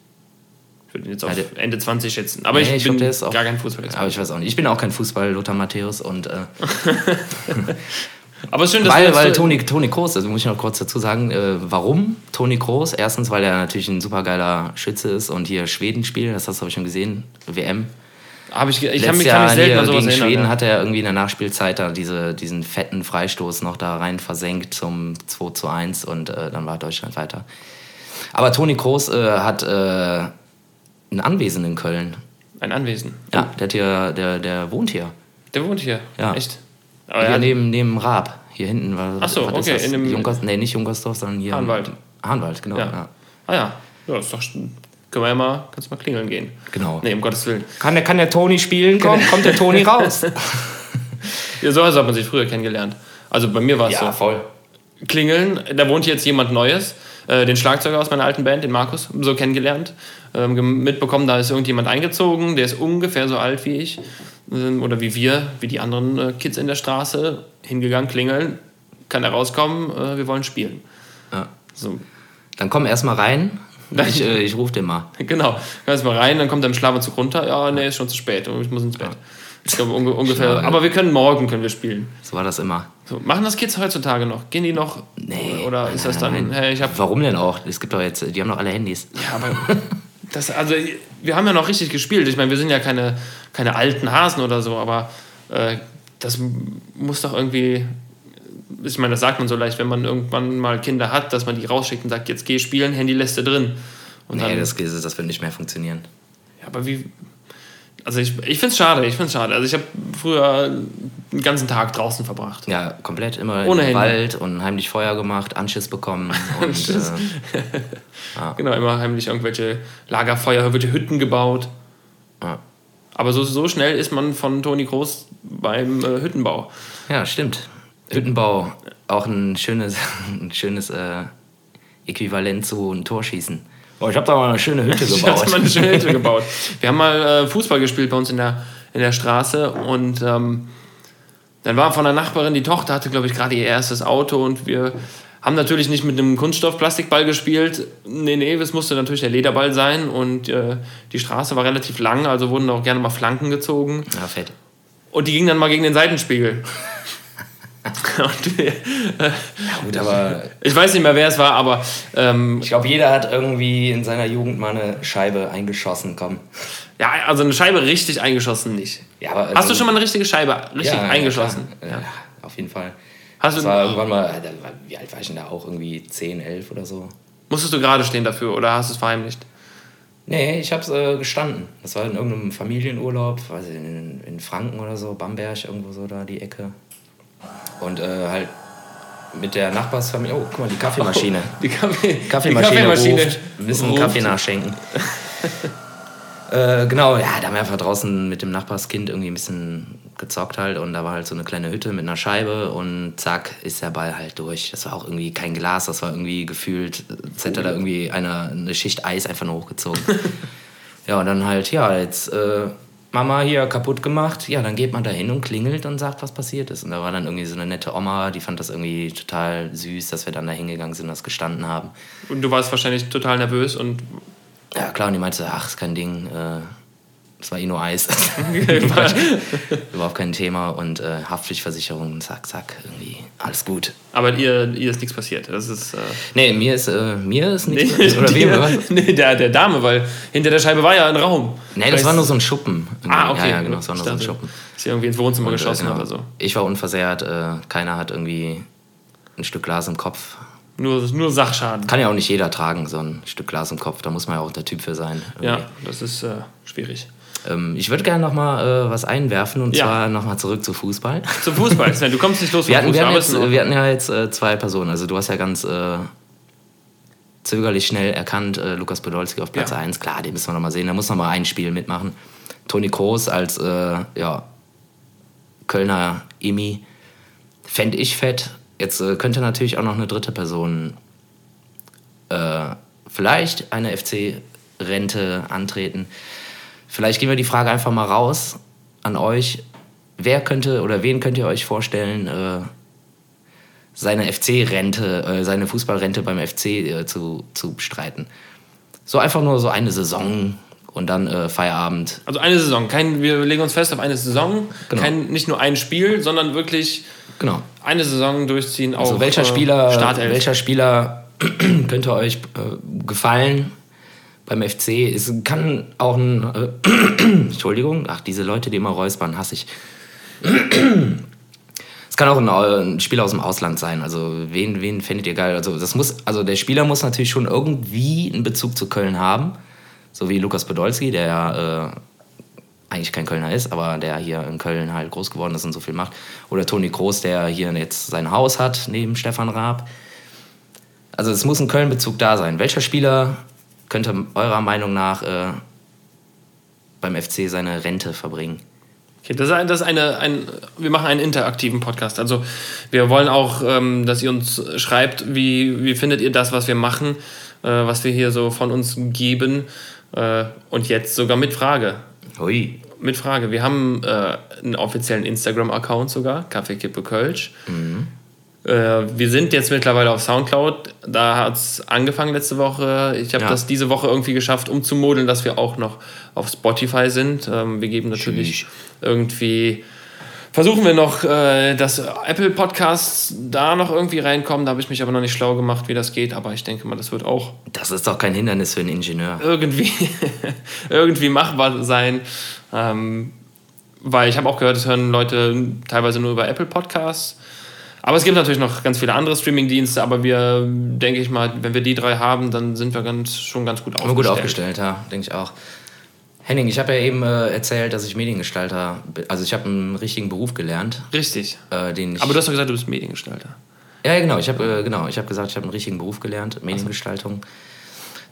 Ich würde ihn jetzt auf Ja, der- Ende 20 schätzen. Aber Nee, ich, ich bin glaub, der auch- gar kein Aber Fußballexperte. ich weiß auch nicht. Ich bin auch kein Fußball, Lothar Matthäus. Und, äh, Aber schön, dass du weil jetzt weil Toni, Toni Kroos, also muss ich noch kurz dazu sagen, äh, warum Toni Kroos? Erstens, weil er natürlich ein supergeiler Schütze ist und hier Schweden spielt, das hast du, habe ich schon gesehen, WM. Hab ich, ich kann mich, Jahr kann mich selten an sowas gegen erinnern. Schweden ja. hat er irgendwie in der Nachspielzeit da diese, diesen fetten Freistoß noch da rein versenkt zum 2 zu 1 und äh, dann war Deutschland weiter. Aber Toni Kroos äh, hat äh, ein Anwesen in Köln. Ein Anwesen. Ja, der, hier, der, der wohnt hier. Der wohnt hier. Ja. Echt? Aber hier ja, neben, neben Raab. Hier hinten war Ach so, okay, in dem- Junkers, nee, nicht Junkersdorf, sondern hier. Hahnwald. Hahnwald, genau. Ja. Ja. Ah ja. Ja, ist doch. Können wir ja mal, kannst du mal klingeln gehen. Genau. Nee, um Gottes Willen. Kann, der, kann der Toni spielen? Komm, kommt der Toni raus. Ja, so hat man sich früher kennengelernt. Also bei mir war es so. voll. Klingeln, da wohnt jetzt jemand Neues. Äh, den Schlagzeuger aus meiner alten Band, den Markus, so kennengelernt. Ähm, mitbekommen, da ist irgendjemand eingezogen, der ist ungefähr so alt wie ich. Ähm, oder wie wir, wie die anderen äh, Kids in der Straße. Hingegangen, klingeln. Kann er rauskommen? Äh, wir wollen spielen. Ja. So, Dann komm erst mal rein. Ich, äh, ich rufe den mal. Genau. Kannst mal rein, dann kommt er im Schlafanzug runter. Ja, nee, ist schon zu spät. Ich muss ins Bett. Ich glaube unge ungefähr. Schade. Aber wir können morgen können wir spielen. So war das immer. So, machen das Kids heutzutage noch? Gehen die noch? Nee. Oder ist das dann? Nein, nein. Hey. Warum denn auch? Es gibt doch jetzt, die haben doch alle Handys. Ja, aber das, also wir haben ja noch richtig gespielt. Ich meine, wir sind ja keine, keine alten Hasen oder so, aber äh, das muss doch irgendwie. Ich meine, das sagt man so leicht, wenn man irgendwann mal Kinder hat, dass man die rausschickt und sagt, jetzt geh spielen, Handy lässt du drin. Und Nee, dann, das, das wird nicht mehr funktionieren. Ja, aber wie. Also ich, ich finde es schade, ich finde es schade. Also ich habe früher den ganzen Tag draußen verbracht. Ja, komplett immer Ohne im. Wald und heimlich Feuer gemacht, Anschiss bekommen. Und, Anschiss. äh, Genau, immer heimlich irgendwelche Lagerfeuer, irgendwelche Hütten gebaut. ja. Aber so, so schnell ist man von Toni Groß beim äh, Hüttenbau. ja, stimmt. Hüttenbau, auch ein schönes, ein schönes äh, Äquivalent zu einem Torschießen. Oh, ich habe da mal eine schöne Hütte Ich hatte gebaut. mal eine schöne Hütte gebaut. Wir haben mal äh, Fußball gespielt bei uns in der, in der Straße und ähm, dann war von der Nachbarin, die Tochter hatte, glaube ich, gerade ihr erstes Auto und wir haben natürlich nicht mit einem Kunststoff-Plastikball gespielt. Nee, nee, es musste natürlich der Lederball sein und äh, die Straße war relativ lang, also wurden auch gerne mal Flanken gezogen Ja, fett. und die ging dann mal gegen den Seitenspiegel. und wir, Gut, aber ich weiß nicht mehr, wer es war, aber ähm, ich glaube, jeder hat irgendwie in seiner Jugend mal eine Scheibe eingeschossen. Komm. ja, also eine Scheibe richtig eingeschossen nicht. Ja, aber Hast du schon mal eine richtige Scheibe richtig eingeschossen? Ja, ja, auf jeden Fall. Hast Das du, war irgendwann mal, wie alt war ich denn da auch? Irgendwie 10, 11 oder so. musstest du gerade stehen dafür oder hast du es verheimlicht? Nee, ich hab's äh, gestanden. Das war in irgendeinem Familienurlaub, weiß ich, in, in Franken oder so, Bamberg, irgendwo so da die Ecke. Und äh, halt mit der Nachbarsfamilie. Oh, guck mal, die Kaffeemaschine. Oh, die, Kaffee, Kaffeemaschine, die Kaffeemaschine ruft. Müssen ruft. Kaffee nachschenken. äh, genau, ja, da haben wir einfach draußen mit dem Nachbarskind irgendwie ein bisschen gezockt halt und da war halt so eine kleine Hütte mit einer Scheibe und zack ist der Ball halt durch. Das war auch irgendwie kein Glas, das war irgendwie gefühlt, als hätte da irgendwie einer eine Schicht Eis einfach nur hochgezogen. ja, und dann halt, ja, jetzt äh, Mama hier kaputt gemacht, ja, dann geht man da hin und klingelt und sagt, was passiert ist. Und da war dann irgendwie so eine nette Oma, die fand das irgendwie total süß, dass wir dann da hingegangen sind und das gestanden haben. Und du warst wahrscheinlich total nervös und Ja, klar, und die meinte, ach, ist kein Ding, äh, das war eh nur Eis. Überhaupt kein Thema. Und äh, Haftpflichtversicherung, zack, zack, irgendwie, alles gut. aber ihr, ihr ist nichts passiert. Das ist. Äh, Nee, mir ist, äh, mir ist nee, nichts. oder wem? nee, der, der Dame, weil hinter der Scheibe war ja ein Raum. Nee, das war nur so ein Schuppen. Ah, okay. Ja, ja genau, das war nur Ich so ein dachte, Schuppen. Ist irgendwie ins Wohnzimmer Und, äh, geschossen genau, oder so. Ich war unversehrt, äh, keiner hat irgendwie ein Stück Glas im Kopf. Nur, nur Sachschaden. Kann ja auch nicht jeder tragen, so ein Stück Glas im Kopf. Da muss man ja auch der Typ für sein. Ja, irgendwie. das ist äh, schwierig. Ähm, ich würde gerne noch mal äh, was einwerfen und Ja. zwar noch mal zurück zu Fußball. Zum Fußball, Sven, du kommst nicht los Wir hatten, wir, Fußball. hatten aber jetzt, wir hatten ja jetzt äh, zwei Personen. Also du hast ja ganz äh, zögerlich schnell erkannt, äh, Lukas Podolski auf Platz Ja. 1. Klar, den müssen wir noch mal sehen. Der muss noch mal ein Spiel mitmachen. Toni Kroos als äh, ja, Kölner Imi fände ich fett. Jetzt äh, könnte natürlich auch noch eine dritte Person äh, vielleicht eine FC-Rente antreten. Vielleicht gehen wir die Frage einfach mal raus an euch. Wer könnte oder wen könnt ihr euch vorstellen, äh, seine FC-Rente, äh, seine Fußballrente beim FC äh, zu, zu bestreiten? So einfach nur so eine Saison und dann äh, Feierabend. Also eine Saison. Kein, wir legen uns fest auf eine Saison. Genau. Kein, nicht nur ein Spiel, sondern wirklich Genau. eine Saison durchziehen. Auch, Also welcher Spieler, Startelf. welcher Spieler könnte euch äh, gefallen beim FC? Es kann auch ein äh, Entschuldigung, ach diese Leute, die immer räuspern, hasse ich. Es kann auch ein, ein Spieler aus dem Ausland sein. Also wen, wen fändet ihr geil? Also das muss, also der Spieler muss natürlich schon irgendwie einen Bezug zu Köln haben, so wie Lukas Podolski, der ja äh, eigentlich kein Kölner ist, aber der hier in Köln halt groß geworden ist und so viel macht. Oder Toni Kroos, der hier jetzt sein Haus hat, neben Stefan Raab. Also es muss ein Köln-Bezug da sein. Welcher Spieler könnte eurer Meinung nach äh, beim FC seine Rente verbringen? Okay, das ist, ein, das ist eine, ein, wir machen einen interaktiven Podcast. Also wir wollen auch, ähm, dass ihr uns schreibt, wie, wie findet ihr das, was wir machen, äh, was wir hier so von uns geben. Äh, und jetzt sogar mit Frage. Hui. Mit Frage. Wir haben äh, einen offiziellen Instagram-Account sogar, Kaffeekippe Kölsch. Äh, wir sind jetzt mittlerweile auf Soundcloud. Da hat es angefangen letzte Woche. Ich habe Ja. das diese Woche irgendwie geschafft, umzumodeln, dass wir auch noch auf Spotify sind. Ähm, wir geben natürlich Tschüss. irgendwie. Versuchen wir noch, äh, dass Apple Podcasts da noch irgendwie reinkommen. Da habe ich mich aber noch nicht schlau gemacht, wie das geht. Aber ich denke mal, das wird auch Das ist doch kein Hindernis für einen Ingenieur. irgendwie, irgendwie machbar sein. Ähm, weil ich habe auch gehört, es hören Leute teilweise nur über Apple Podcasts. Aber es gibt natürlich noch ganz viele andere Streaming-Dienste, aber wir, denke ich mal, wenn wir die drei haben, dann sind wir ganz, schon ganz gut aufgestellt. gut aufgestellt, ja, denke ich auch. Henning, ich habe ja eben äh, erzählt, dass ich Mediengestalter bin. Also ich habe einen richtigen Beruf gelernt, Richtig. äh, den. Aber du hast doch gesagt, du bist Mediengestalter. Ja, genau. Ich habe äh, genau, ich habe gesagt, ich habe einen richtigen Beruf gelernt, Mediengestaltung,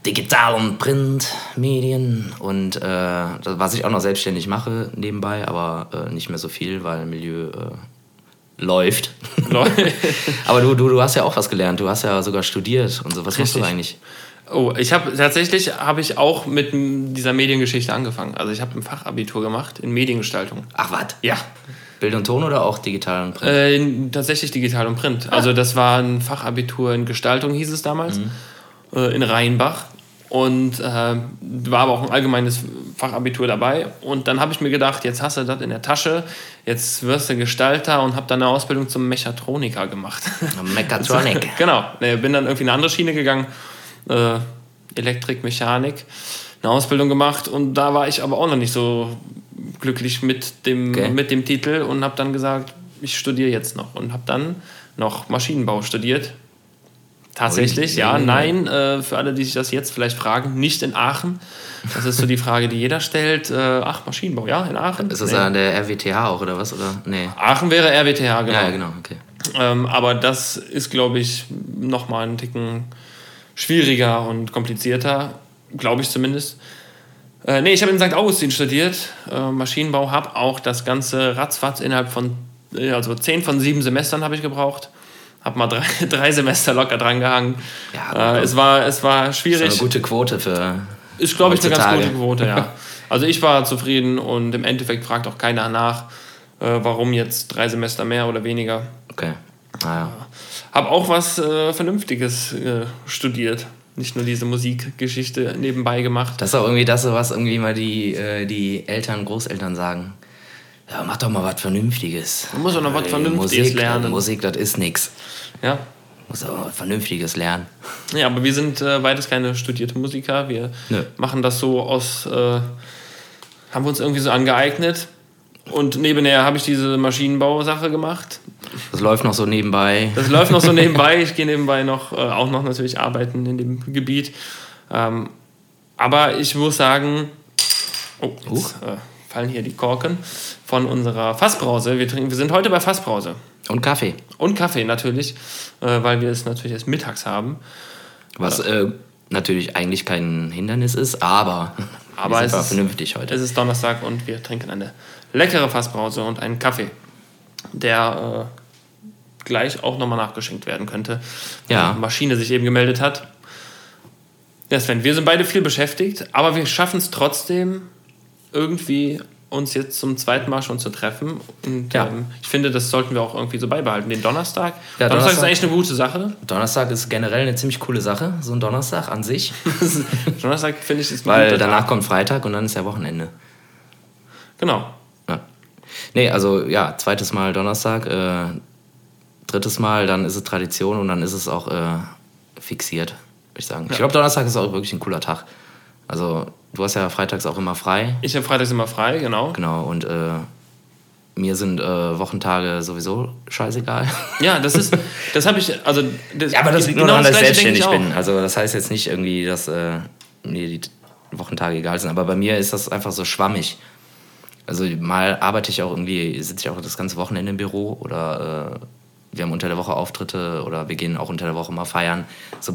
Digital- und Printmedien und äh, was ich auch noch selbstständig mache nebenbei, aber äh, nicht mehr so viel, weil Milieu äh, läuft. aber du, du, du hast ja auch was gelernt. Du hast ja sogar studiert und so. Was machst du Richtig. eigentlich? Oh, ich habe tatsächlich habe ich auch mit dieser Mediengeschichte angefangen. Also ich habe ein Fachabitur gemacht in Mediengestaltung. Ach was? Ja, Bild und Ton oder auch digital und Print? Äh, tatsächlich digital und Print. Also das war ein Fachabitur in Gestaltung, hieß es damals, äh, in Rheinbach. Und äh, war aber auch ein allgemeines Fachabitur dabei. Und dann habe ich mir gedacht, jetzt hast du das in der Tasche, jetzt wirst du Gestalter und habe dann eine Ausbildung zum Mechatroniker gemacht. Mechatronic. genau, bin dann irgendwie in eine andere Schiene gegangen, äh, Elektrik, Mechanik, eine Ausbildung gemacht und da war ich aber auch noch nicht so glücklich mit dem, Okay. mit dem Titel und habe dann gesagt, ich studiere jetzt noch und habe dann noch Maschinenbau studiert. Tatsächlich, ja, nein. Äh, für alle, die sich das jetzt vielleicht fragen, nicht in Aachen. Das ist so die Frage, die jeder stellt. Äh, ach, Maschinenbau, ja, in Aachen. Ist das Nee. an der RWTH auch oder was? Oder? Nee. Aachen wäre RWTH, genau. Ja, genau, okay. Ähm, aber das ist, glaube ich, nochmal einen Ticken schwieriger und komplizierter, glaube ich zumindest. Äh, nee, ich habe in St. Augustin studiert, äh, Maschinenbau, habe auch das ganze ratzfatz innerhalb von, äh, also zehn von sieben Semestern habe ich gebraucht. Habe mal drei, drei Semester locker dran gehangen. Ja, äh, es, war, es war Das ist schwierig. eine gute Quote für. Ist, glaube ich, eine ganz gute Quote, ja. Also ich war zufrieden und im Endeffekt fragt auch keiner nach, äh, warum jetzt drei Semester mehr oder weniger. Okay. Naja. Habe auch was äh, Vernünftiges äh, studiert. Nicht nur diese Musikgeschichte nebenbei gemacht. Das ist auch irgendwie das, was irgendwie mal die, äh, die Eltern, Großeltern sagen. Ja, mach doch mal was Vernünftiges. Man muss doch noch was Äh, Vernünftiges Musik, lernen. Musik, das ist nix. Ja. Muss auch was Vernünftiges lernen. ja, aber wir sind äh, beides keine studierte Musiker. Wir Nö. machen das so aus, äh, haben wir uns irgendwie so angeeignet. Und nebenher habe ich diese Maschinenbausache gemacht. Das läuft noch so nebenbei. Das läuft noch so nebenbei. Ich gehe nebenbei noch, äh, auch noch natürlich arbeiten in dem Gebiet. Ähm, aber ich muss sagen, oh, jetzt äh, fallen hier die Korken von unserer Fassbrause. Wir, trinken, wir sind heute bei Fassbrause. Und Kaffee. Und Kaffee natürlich, äh, weil wir es natürlich erst mittags haben. Was äh, natürlich eigentlich kein Hindernis ist, aber, Aber es ist- vernünftig heute. Es ist Donnerstag und wir trinken eine leckere Fassbrause und einen Kaffee, der äh, gleich auch nochmal nachgeschenkt werden könnte. Ja. Die Maschine sich eben gemeldet hat. Ja, Sven, wir sind beide viel beschäftigt, aber wir schaffen es trotzdem irgendwie uns jetzt zum zweiten Mal schon zu treffen. Und Ja. ähm, ich finde, das sollten wir auch irgendwie so beibehalten. Den Donnerstag. Ja, Donnerstag, ist Donnerstag- eigentlich eine gute Sache. Donnerstag ist generell eine ziemlich coole Sache, so ein Donnerstag an sich. Donnerstag finde ich ist Weil danach Tag. kommt Freitag und dann ist ja Wochenende. Genau. Ja. Nee, also ja, zweites Mal Donnerstag, äh, drittes Mal, dann ist es Tradition und dann ist es auch äh, fixiert, würde ich sagen. Ich glaube, Donnerstag ist auch wirklich ein cooler Tag. Also, du hast ja freitags auch immer frei. Ich habe freitags immer frei, genau. Genau, und äh, mir sind äh, Wochentage sowieso scheißegal. Ja, das ist, das habe ich, also das, Ja, aber das liegt nur genau daran, dass ich selbstständig bin. Also das heißt jetzt nicht irgendwie, dass äh, mir die Wochentage egal sind. Aber bei mir ist das einfach so schwammig. Also mal arbeite ich auch irgendwie, sitze ich auch das ganze Wochenende im Büro oder äh, wir haben unter der Woche Auftritte oder wir gehen auch unter der Woche mal feiern. So,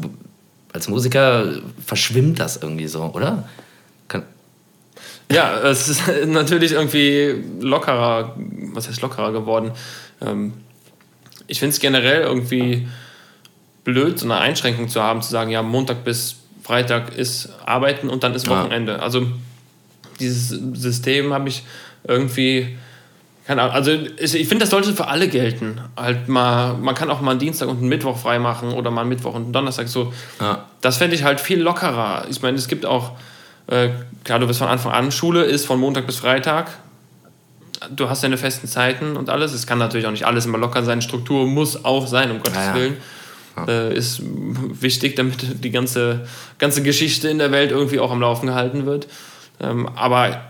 als Musiker verschwimmt das irgendwie so, oder? Kann, Ja, es ist natürlich irgendwie lockerer, was heißt lockerer geworden. Ähm, ich finde es generell irgendwie blöd, so eine Einschränkung zu haben, zu sagen, ja, Montag bis Freitag ist Arbeiten und dann ist Ja. Wochenende. Also dieses System habe ich irgendwie, keine Ahnung, also ich finde, das sollte für alle gelten. Halt mal, man kann auch mal einen Dienstag und einen Mittwoch frei machen oder mal einen Mittwoch und einen Donnerstag so. ja. Das fände ich halt viel lockerer. Ich meine, es gibt auch, äh, klar, du bist von Anfang an, Schule ist von Montag bis Freitag. Du hast deine festen Zeiten und alles. Es kann natürlich auch nicht alles immer locker sein. Struktur muss auch sein, um Gottes Ja, ja. Willen. Äh, ist wichtig, damit die ganze, ganze Geschichte in der Welt irgendwie auch am Laufen gehalten wird. Ähm, aber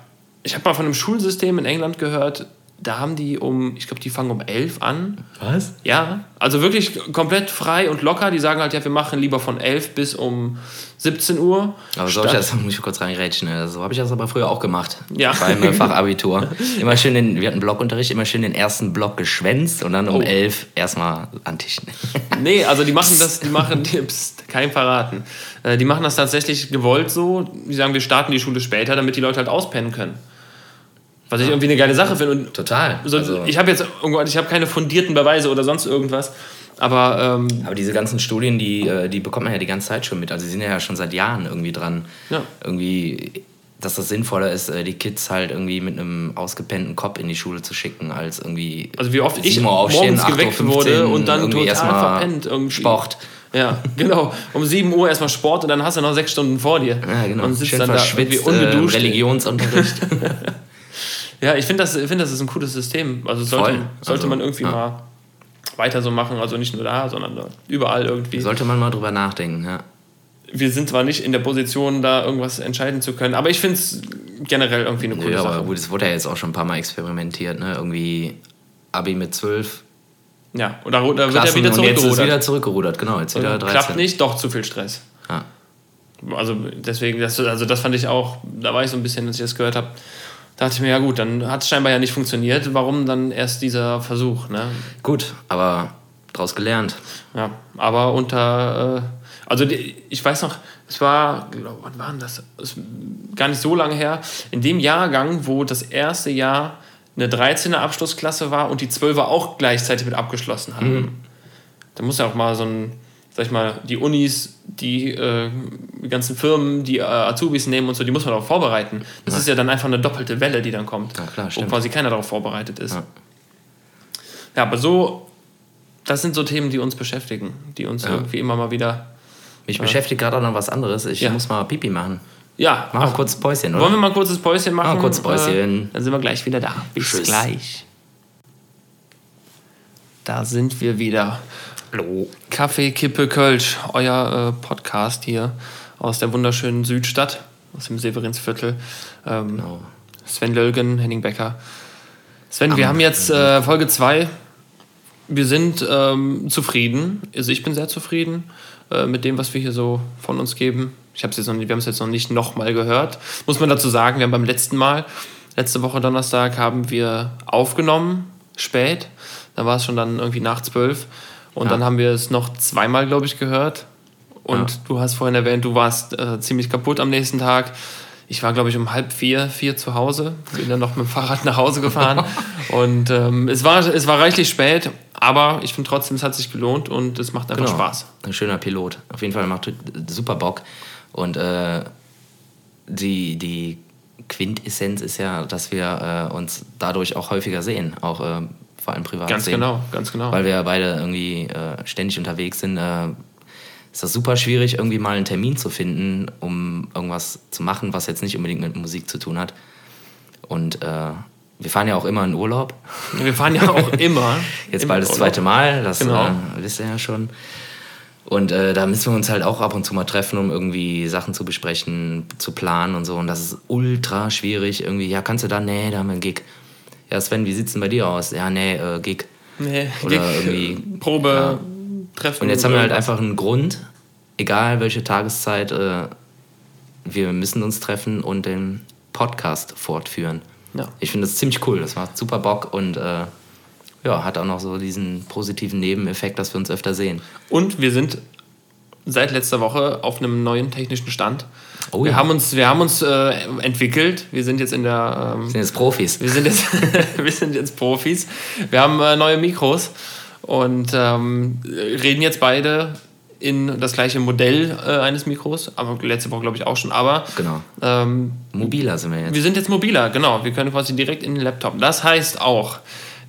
ich habe mal von einem Schulsystem in England gehört, da haben die um, ich glaube, die fangen um 11 an. Was? Ja, also wirklich komplett frei und locker. Die sagen halt, ja, wir machen lieber von 11 bis um 17 Uhr. Aber so Statt- hab ich das, muss ich kurz reingerätschen. ne? So habe ich das aber früher auch gemacht. Ja. Beim Fachabitur. Immer schön den, wir hatten Blockunterricht, immer schön den ersten Block geschwänzt und dann um Oh. elf erstmal Antichen. Nee, also die machen das, die machen, die, pst, kein verraten. Äh, Die machen das tatsächlich gewollt so. Die sagen, wir starten die Schule später, damit die Leute halt auspennen können. Was ich irgendwie eine geile Sache finde. Und Total. so, also, ich habe jetzt ich habe keine fundierten Beweise oder sonst irgendwas. Aber ähm, aber diese ganzen Studien, die, äh, die bekommt man ja die ganze Zeit schon mit. Also sie sind ja schon seit Jahren irgendwie dran. Ja. Irgendwie, dass das sinnvoller ist, äh, die Kids halt irgendwie mit einem ausgepennten Kopf in die Schule zu schicken, als irgendwie. also wie oft ich 7 Uhr aufstehen, morgens 8 Uhr geweckt 15 wurde und dann total erstmal verpennt. Irgendwie. Sport. Ja, genau. Um 7 Uhr erstmal Sport und dann hast du noch sechs Stunden vor dir. Ja, genau. Und sitzt Schön dann da irgendwie äh, ungeduscht. Religionsunterricht. Ja, ich finde das, ich find, das ist ein cooles System. Also sollte, Voll. sollte Also, man irgendwie ja. mal weiter so machen. Also nicht nur da, sondern überall irgendwie. Sollte man mal drüber nachdenken, ja. Wir sind zwar nicht in der Position, da irgendwas entscheiden zu können, aber ich finde es generell irgendwie eine coole Ja, Sache. aber gut, es wurde ja jetzt auch schon ein paar Mal experimentiert, ne? Irgendwie Abi mit 12 Ja, oder, oder wird er wieder und jetzt ist zurückgerudert. wieder zurückgerudert, genau. Jetzt wieder Äh, 13. Klappt nicht, doch zu viel Stress. Ja. Also deswegen, das, also das fand ich auch, da war ich so ein bisschen, als ich das gehört habe, dachte ich mir, ja gut, dann hat es scheinbar ja nicht funktioniert. Warum dann erst dieser Versuch? Ne? Gut, aber draus gelernt. Ja, aber unter, äh, also die, ich weiß noch, es war, glaub, wann war denn das? Es gar nicht so lange her. In dem Jahrgang, wo das erste Jahr eine 13er Abschlussklasse war und die 12er auch gleichzeitig mit abgeschlossen haben. Da muss ja auch mal so ein, sag ich mal, die Unis, die, äh, ganzen Firmen, die äh, Azubis nehmen und so, die muss man darauf vorbereiten. Das ist ja dann einfach eine doppelte Welle, die dann kommt. Ja, klar, wo quasi keiner darauf vorbereitet ist. Ja. Ja, aber so, das sind so Themen, die uns beschäftigen, die uns irgendwie immer mal wieder. Mich beschäftigt gerade auch noch was anderes. Ich Ja. muss mal Pipi machen. Ja, Machen wir kurz ein Päuschen, oder? wollen wir mal ein kurzes Päuschen machen? Machen wir kurz Päuschen. Äh, dann sind wir gleich wieder da. Bis Tschüss. gleich. Da sind wir wieder. Hallo. Kaffee, Kippe, Kölsch, euer äh, Podcast hier aus der wunderschönen Südstadt, aus dem Severinsviertel. Ähm, Genau. Sven Lölgen, Henning Becker. Sven, wir haben jetzt äh, Folge 2. Wir sind ähm, zufrieden. Also ich bin sehr zufrieden äh, mit dem, was wir hier so von uns geben. Ich hab's jetzt noch nicht, wir haben es jetzt noch nicht nochmal gehört. Muss man dazu sagen, wir haben beim letzten Mal, letzte Woche Donnerstag, haben wir aufgenommen, spät. Da war es schon dann irgendwie nach zwölf. Und Ja. dann haben wir es noch zweimal, glaube ich, gehört. Und Ja. du hast vorhin erwähnt, du warst äh, ziemlich kaputt am nächsten Tag. Ich war, glaube ich, um halb vier, vier zu Hause. Bin dann noch mit dem Fahrrad nach Hause gefahren. und ähm, es, war, es war reichlich spät, aber ich finde trotzdem, es hat sich gelohnt und es macht einfach Genau. Spaß. Ein schöner Pilot. Auf jeden Fall macht super Bock. Und äh, die, die Quintessenz ist ja, dass wir äh, uns dadurch auch häufiger sehen. Auch äh, vor allem privat Ganz sehen. genau, ganz genau. Weil wir ja beide irgendwie äh, ständig unterwegs sind. Äh, ist das super schwierig, irgendwie mal einen Termin zu finden, um irgendwas zu machen, was jetzt nicht unbedingt mit Musik zu tun hat. Und äh, wir fahren ja auch immer in Urlaub. wir fahren ja auch immer. Jetzt im bald das zweite Mal, das Genau. äh, wisst ihr ja schon. Und äh, da müssen wir uns halt auch ab und zu mal treffen, um irgendwie Sachen zu besprechen, zu planen und so. Und das ist ultra schwierig. Irgendwie, ja, kannst du da? Nee, da haben wir einen Gig. Ja, Sven, wie sieht's denn bei dir aus? Ja, nee, äh, Gig. Nee, Oder Gig, irgendwie- Probe, ja. Treffen. Und jetzt haben wir halt einfach einen Grund, egal welche Tageszeit, äh, wir müssen uns treffen und den Podcast fortführen. Ja. Ich finde das ziemlich cool. Das macht super Bock und äh, ja, hat auch noch so diesen positiven Nebeneffekt, dass wir uns öfter sehen. Und wir sind seit letzter Woche auf einem neuen technischen Stand. Oh wir, ja. haben uns, wir haben uns äh, entwickelt. Wir sind jetzt in der. Ähm, Wir sind jetzt Profis. wir, sind jetzt, wir sind jetzt Profis. Wir haben äh, neue Mikros und ähm, reden jetzt beide in das gleiche Modell äh, eines Mikros. Aber letzte Woche, glaube ich, auch schon. Aber Genau. ähm, Mobiler sind wir jetzt. wir sind jetzt mobiler, genau. Wir können quasi direkt in den Laptop. Das heißt auch,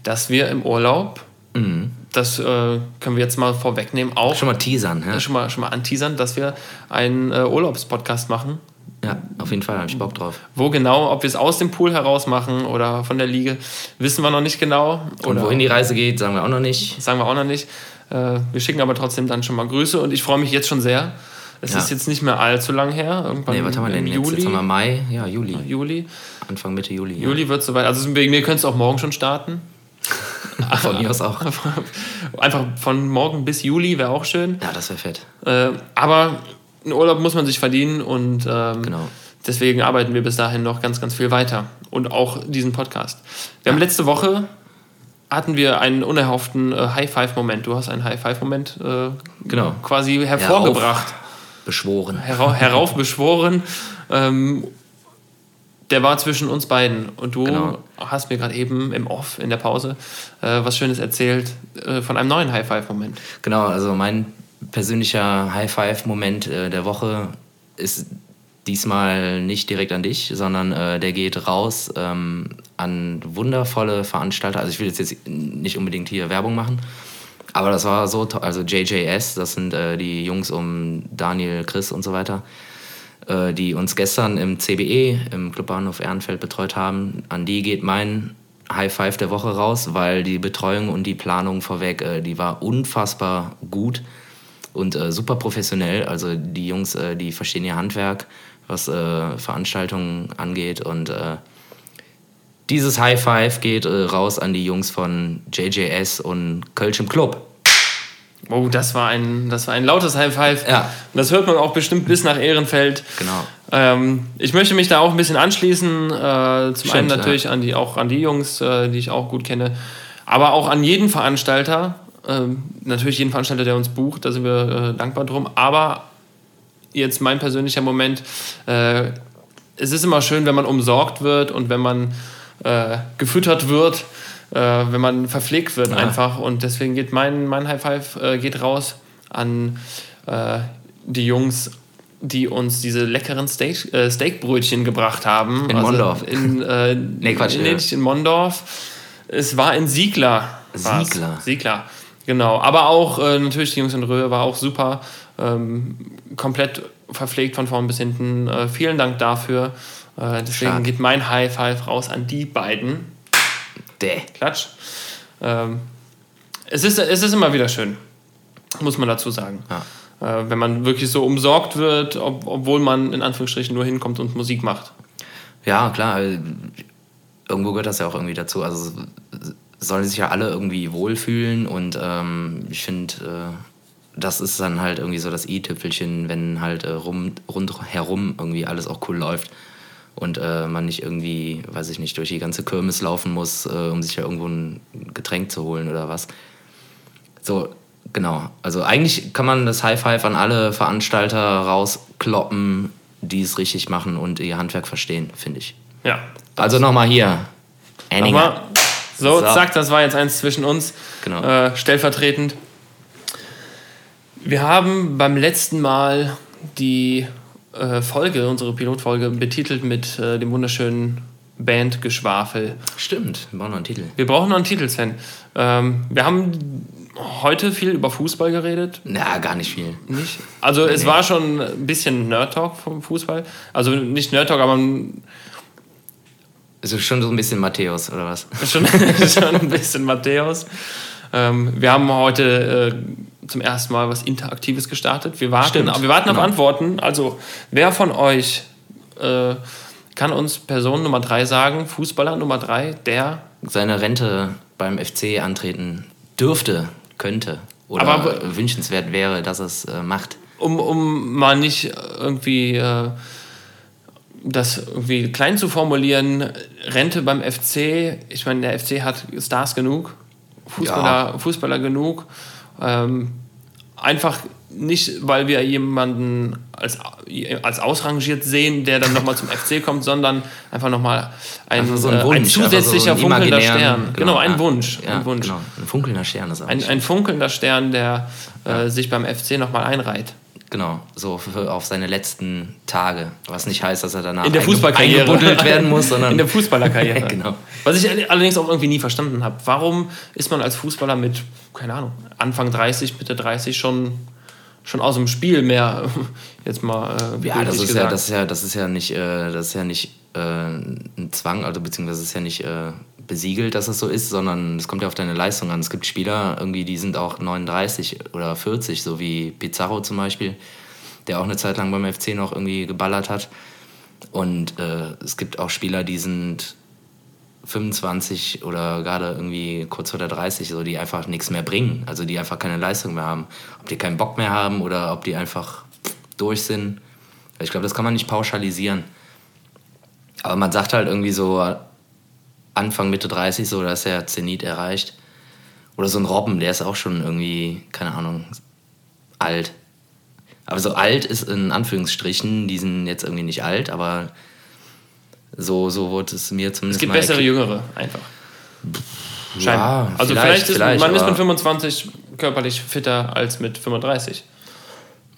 dass wir im Urlaub, das äh, können wir jetzt mal vorwegnehmen, auch Schon mal teasern, ja? schon mal, schon mal anteasern, dass wir einen äh, Urlaubspodcast machen. Ja, auf jeden Fall, habe ich Bock drauf. Wo genau, ob wir es aus dem Pool heraus machen oder von der Liege, wissen wir noch nicht genau. Und Oder wohin die Reise geht, sagen wir auch noch nicht. sagen wir auch noch nicht. Äh, wir schicken aber trotzdem dann schon mal Grüße und ich freue mich jetzt schon sehr. Es Ja. ist jetzt nicht mehr allzu lang her. Irgendwann Nee, was haben wir denn im jetzt? Juli. Jetzt haben wir Mai, ja, Juli. Juli. Anfang Mitte Juli. ja. Juli wird soweit. Also wegen mir könntest du auch morgen schon starten. Von mir aus auch. Einfach von morgen bis Juli wäre auch schön. Ja, das wäre fett. Äh, aber einen Urlaub muss man sich verdienen und ähm, Genau. deswegen arbeiten wir bis dahin noch ganz, ganz viel weiter. Und auch diesen Podcast. Wir haben letzte Woche hatten wir einen unerhofften äh, High-Five-Moment. Du hast einen High-Five-Moment äh, Genau. quasi hervorgebracht, Beschworen. hera heraufbeschworen. Ähm, der war zwischen uns beiden. Und du Genau. hast mir gerade eben im Off, in der Pause, äh, was Schönes erzählt äh, von einem neuen High-Five-Moment. Genau, also mein persönlicher High-Five-Moment äh, der Woche ist diesmal nicht direkt an dich, sondern äh, der geht raus ähm, an wundervolle Veranstalter. Also ich will jetzt, jetzt nicht unbedingt hier Werbung machen, aber das war so toll. Also JJS, das sind äh, die Jungs um Daniel, Chris und so weiter, äh, die uns gestern im CBE, im Clubbahnhof Ehrenfeld betreut haben. An die geht mein High Five der Woche raus, weil die Betreuung und die Planung vorweg, äh, die war unfassbar gut und äh, super professionell. Also die Jungs, äh, die verstehen ihr Handwerk, was äh, Veranstaltungen angeht und äh, dieses High Five geht raus an die Jungs von JJS und Kölsch im Club. Oh, das war ein, das war ein lautes High Five. Ja. Das hört man auch bestimmt bis nach Ehrenfeld. Genau. Ähm, ich möchte mich da auch ein bisschen anschließen. Äh, zum Stimmt, einen natürlich an die, auch an die Jungs, äh, die ich auch gut kenne, aber auch an jeden Veranstalter. Ähm, natürlich jeden Veranstalter, der uns bucht, da sind wir äh, dankbar drum. Aber jetzt mein persönlicher Moment. Äh, es ist immer schön, wenn man umsorgt wird und wenn man äh, gefüttert wird, äh, wenn man verpflegt wird Ja. einfach. Und deswegen geht mein, mein High Five äh, geht raus an äh, die Jungs, die uns diese leckeren Steak, äh, Steakbrötchen gebracht haben. In Mondorf. In, äh, Nee, Quatsch, Nee, ja. in Mondorf. Es war in Siegler. war's. Siegler. Siegler, genau. Aber auch äh, natürlich die Jungs in Röhe war auch super. Ähm, komplett verpflegt von vorn bis hinten. Vielen Dank dafür. Deswegen Stark. geht mein High Five raus an die beiden. Däh. Klatsch. Ähm, es, ist, es ist immer wieder schön, muss man dazu sagen. Ja. Äh, wenn man wirklich so umsorgt wird, ob, obwohl man in Anführungsstrichen nur hinkommt und Musik macht. Ja, klar. äh, Irgendwo gehört das ja auch irgendwie dazu. Also sollen sich ja alle irgendwie wohlfühlen und ähm, ich finde, äh, das ist dann halt irgendwie so das i-Tüpfelchen, wenn halt äh, rum, rundherum irgendwie alles auch cool läuft und äh, man nicht irgendwie, weiß ich nicht, durch die ganze Kirmes laufen muss, äh, um sich ja irgendwo ein Getränk zu holen oder was. So, genau. Also eigentlich kann man das High Five an alle Veranstalter rauskloppen, die es richtig machen und ihr Handwerk verstehen, finde ich. Ja. Also nochmal hier. Nochmal. So, So. zack, das war jetzt eins zwischen uns. Genau. Äh, stellvertretend. Wir haben beim letzten Mal die äh, Folge, unsere Pilotfolge, betitelt mit äh, dem wunderschönen Bandgeschwafel. Stimmt, wir brauchen noch einen Titel. Wir brauchen noch einen Titel, Sven. Ähm, wir haben heute viel über Fußball geredet. Na, gar nicht viel. Nicht? Also es nee. war schon ein bisschen Nerd-Talk vom Fußball. Also nicht Nerd-Talk, aber Also schon so ein bisschen Matthäus, oder was? schon, schon ein bisschen Matthäus. Ähm, wir haben heute äh, zum ersten Mal was Interaktives gestartet. Wir warten, Stimmt, wir warten auf genau. Antworten. Also, wer von euch äh, kann uns Person Nummer 3 sagen, Fußballer Nummer 3, der. Seine Rente beim FC antreten dürfte, könnte. Oder Aber- wünschenswert wäre, dass es äh, macht. Um, um mal nicht irgendwie äh, das irgendwie klein zu formulieren, Rente beim FC, ich meine, der FC hat Stars genug, Fußballer, Fußballer genug. Ähm, einfach nicht, weil wir jemanden als, als ausrangiert sehen, der dann nochmal zum FC kommt, sondern einfach nochmal ein, Einfach so ein äh, Wunsch. ein einfach so zusätzlicher einen funkelnder Stern. Genau, ein ja. Wunsch. Ja, ein Wunsch. Genau. Ein funkelnder Stern ist auch Ein, ein funkelnder Stern, der äh, sich beim FC nochmal einreiht. Genau, so für, auf seine letzten Tage. Was nicht heißt, dass er danach In der Fußballkarriere. eingebuddelt werden muss, sondern In der Fußballerkarriere. Genau. Was ich allerdings auch irgendwie nie verstanden habe. Warum ist man als Fußballer mit, keine Ahnung, Anfang 30, Mitte 30 schon, schon aus dem Spiel mehr, jetzt mal äh, Ja, das ist ja, das ist ja, das ist ja nicht, äh, das ist ja nicht äh, ein Zwang, also beziehungsweise es ist ja nicht äh, besiegelt, dass es so ist, sondern es kommt ja auf deine Leistung an. Es gibt Spieler, irgendwie, die sind auch 39 oder 40, so wie Pizarro zum Beispiel, der auch eine Zeit lang beim FC noch irgendwie geballert hat. Und äh, es gibt auch Spieler, die sind 25 oder gerade irgendwie kurz vor der 30, so, die einfach nichts mehr bringen. Also die einfach keine Leistung mehr haben. Ob die keinen Bock mehr haben oder ob die einfach durch sind. Ich glaube, das kann man nicht pauschalisieren. Aber man sagt halt irgendwie so Anfang, Mitte 30, so, da ist der Zenit erreicht. Oder so ein Robben, der ist auch schon irgendwie, keine Ahnung, alt. Aber so alt ist in Anführungsstrichen, die sind jetzt irgendwie nicht alt, aber so, so wurde es mir es zumindest gibt mal bessere. Jüngere, einfach. Scheinbar. Ja, also vielleicht, vielleicht, ist vielleicht, man ist mit aber- 25 körperlich fitter als mit 35.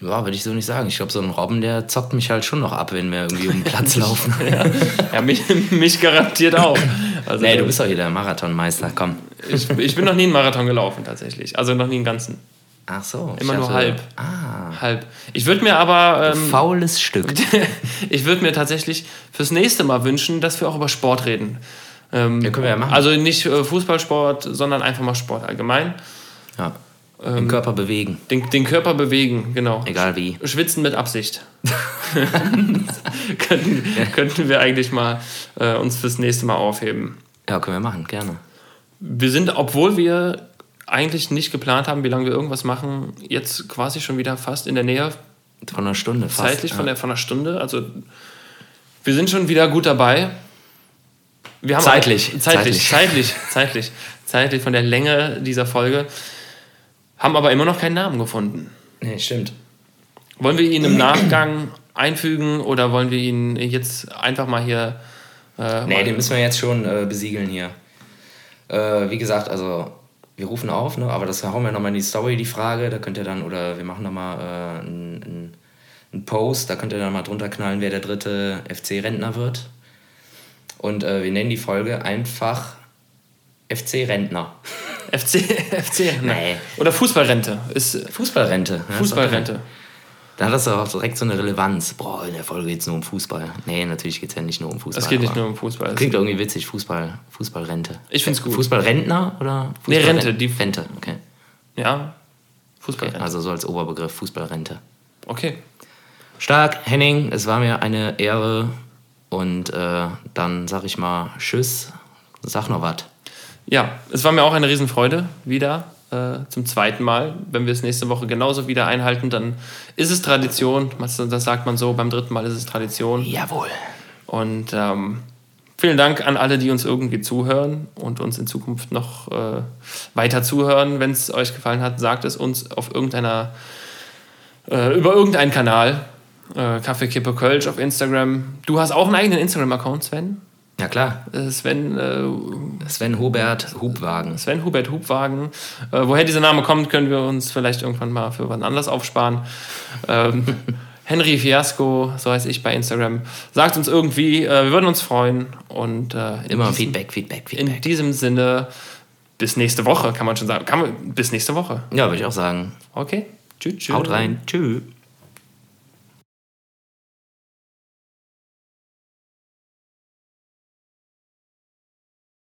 Ja, würde ich so nicht sagen. Ich glaube, so ein Robben, der zockt mich halt schon noch ab, wenn wir irgendwie um den Platz laufen. Ja, mich, mich garantiert auch. Also, nee, du bist doch hier der Marathonmeister, komm. ich, ich bin noch nie einen Marathon gelaufen, tatsächlich. Also noch nie einen ganzen. Ach so. Immer nur halb. Ah, Halb. Ich würde mir aber. Ähm, faules Stück. ich würde mir tatsächlich fürs nächste Mal wünschen, dass wir auch über Sport reden. Ähm, Ja, können wir ja machen. Also nicht äh, Fußballsport, sondern einfach mal Sport allgemein. Ja. Den Körper bewegen. Den, den Körper bewegen, genau. Egal wie. Schwitzen mit Absicht. könnten, könnten wir eigentlich mal äh, uns fürs nächste Mal aufheben. Ja, können wir machen, gerne. Wir sind, obwohl wir eigentlich nicht geplant haben, wie lange wir irgendwas machen, jetzt quasi schon wieder fast in der Nähe. Von einer Stunde fast. Zeitlich von, der, von einer Stunde. Also wir sind schon wieder gut dabei. Zeitlich, Auch, zeitlich, zeitlich, zeitlich, zeitlich von der Länge dieser Folge. Haben aber immer noch keinen Namen gefunden. Nee, stimmt. Wollen wir ihn im Nachgang einfügen oder wollen wir ihn jetzt einfach mal hier. Äh, Nee, mal- den müssen wir jetzt schon äh, besiegeln hier. Äh, wie gesagt, also wir rufen auf, ne? aber das hauen wir nochmal in die Story, die Frage. Da könnt ihr dann, oder wir machen nochmal äh, einen einen Post, da könnt ihr dann mal drunter knallen, wer der dritte FC-Rentner wird. Und äh, wir nennen die Folge einfach FC-Rentner. FC, FC, ne? Nee. Oder Fußballrente. Ist Fußballrente. Fußballrente. Da hat das auch direkt so eine Relevanz. Boah, in der Folge geht es nur um Fußball. Nee, natürlich geht es ja nicht nur um Fußball. Es geht nicht nur um Fußball. Klingt irgendwie witzig, Fußball, Fußballrente. Ich find's gut. Fußballrentner oder Nee, Fußballren- Rente, die- Rente, okay. Ja, okay. Fußballrente. Also so als Oberbegriff Fußballrente. Okay. Stark, Henning, es war mir eine Ehre. Und äh, dann sag ich mal Tschüss. Sag noch was. Ja, es war mir auch eine Riesenfreude, wieder äh, zum zweiten Mal. Wenn wir es nächste Woche genauso wieder einhalten, dann ist es Tradition. Das sagt man so, beim dritten Mal ist es Tradition. Jawohl. Und ähm, vielen Dank an alle, die uns irgendwie zuhören und uns in Zukunft noch äh, weiter zuhören. Wenn es euch gefallen hat, sagt es uns auf irgendeiner, äh, über irgendeinen Kanal. Äh, Kaffee Kippe Kölsch auf Instagram. Du hast auch einen eigenen Instagram-Account, Sven. Ja klar. Äh, Sven, äh, Sven Hubert Hubwagen. Sven Hubert Hubwagen. Äh, woher dieser Name kommt, können wir uns vielleicht irgendwann mal für wann anders aufsparen. Ähm, Henry Fiasco, so heiße ich bei Instagram. Sagt uns irgendwie, äh, wir würden uns freuen. Und äh, in Immer diesem, Feedback, Feedback, In Feedback. diesem Sinne, bis nächste Woche, kann man schon sagen. Kann man, bis nächste Woche. Ja, würde ich auch sagen. Okay. Tschüss. tschüss. Haut rein. Tschüss.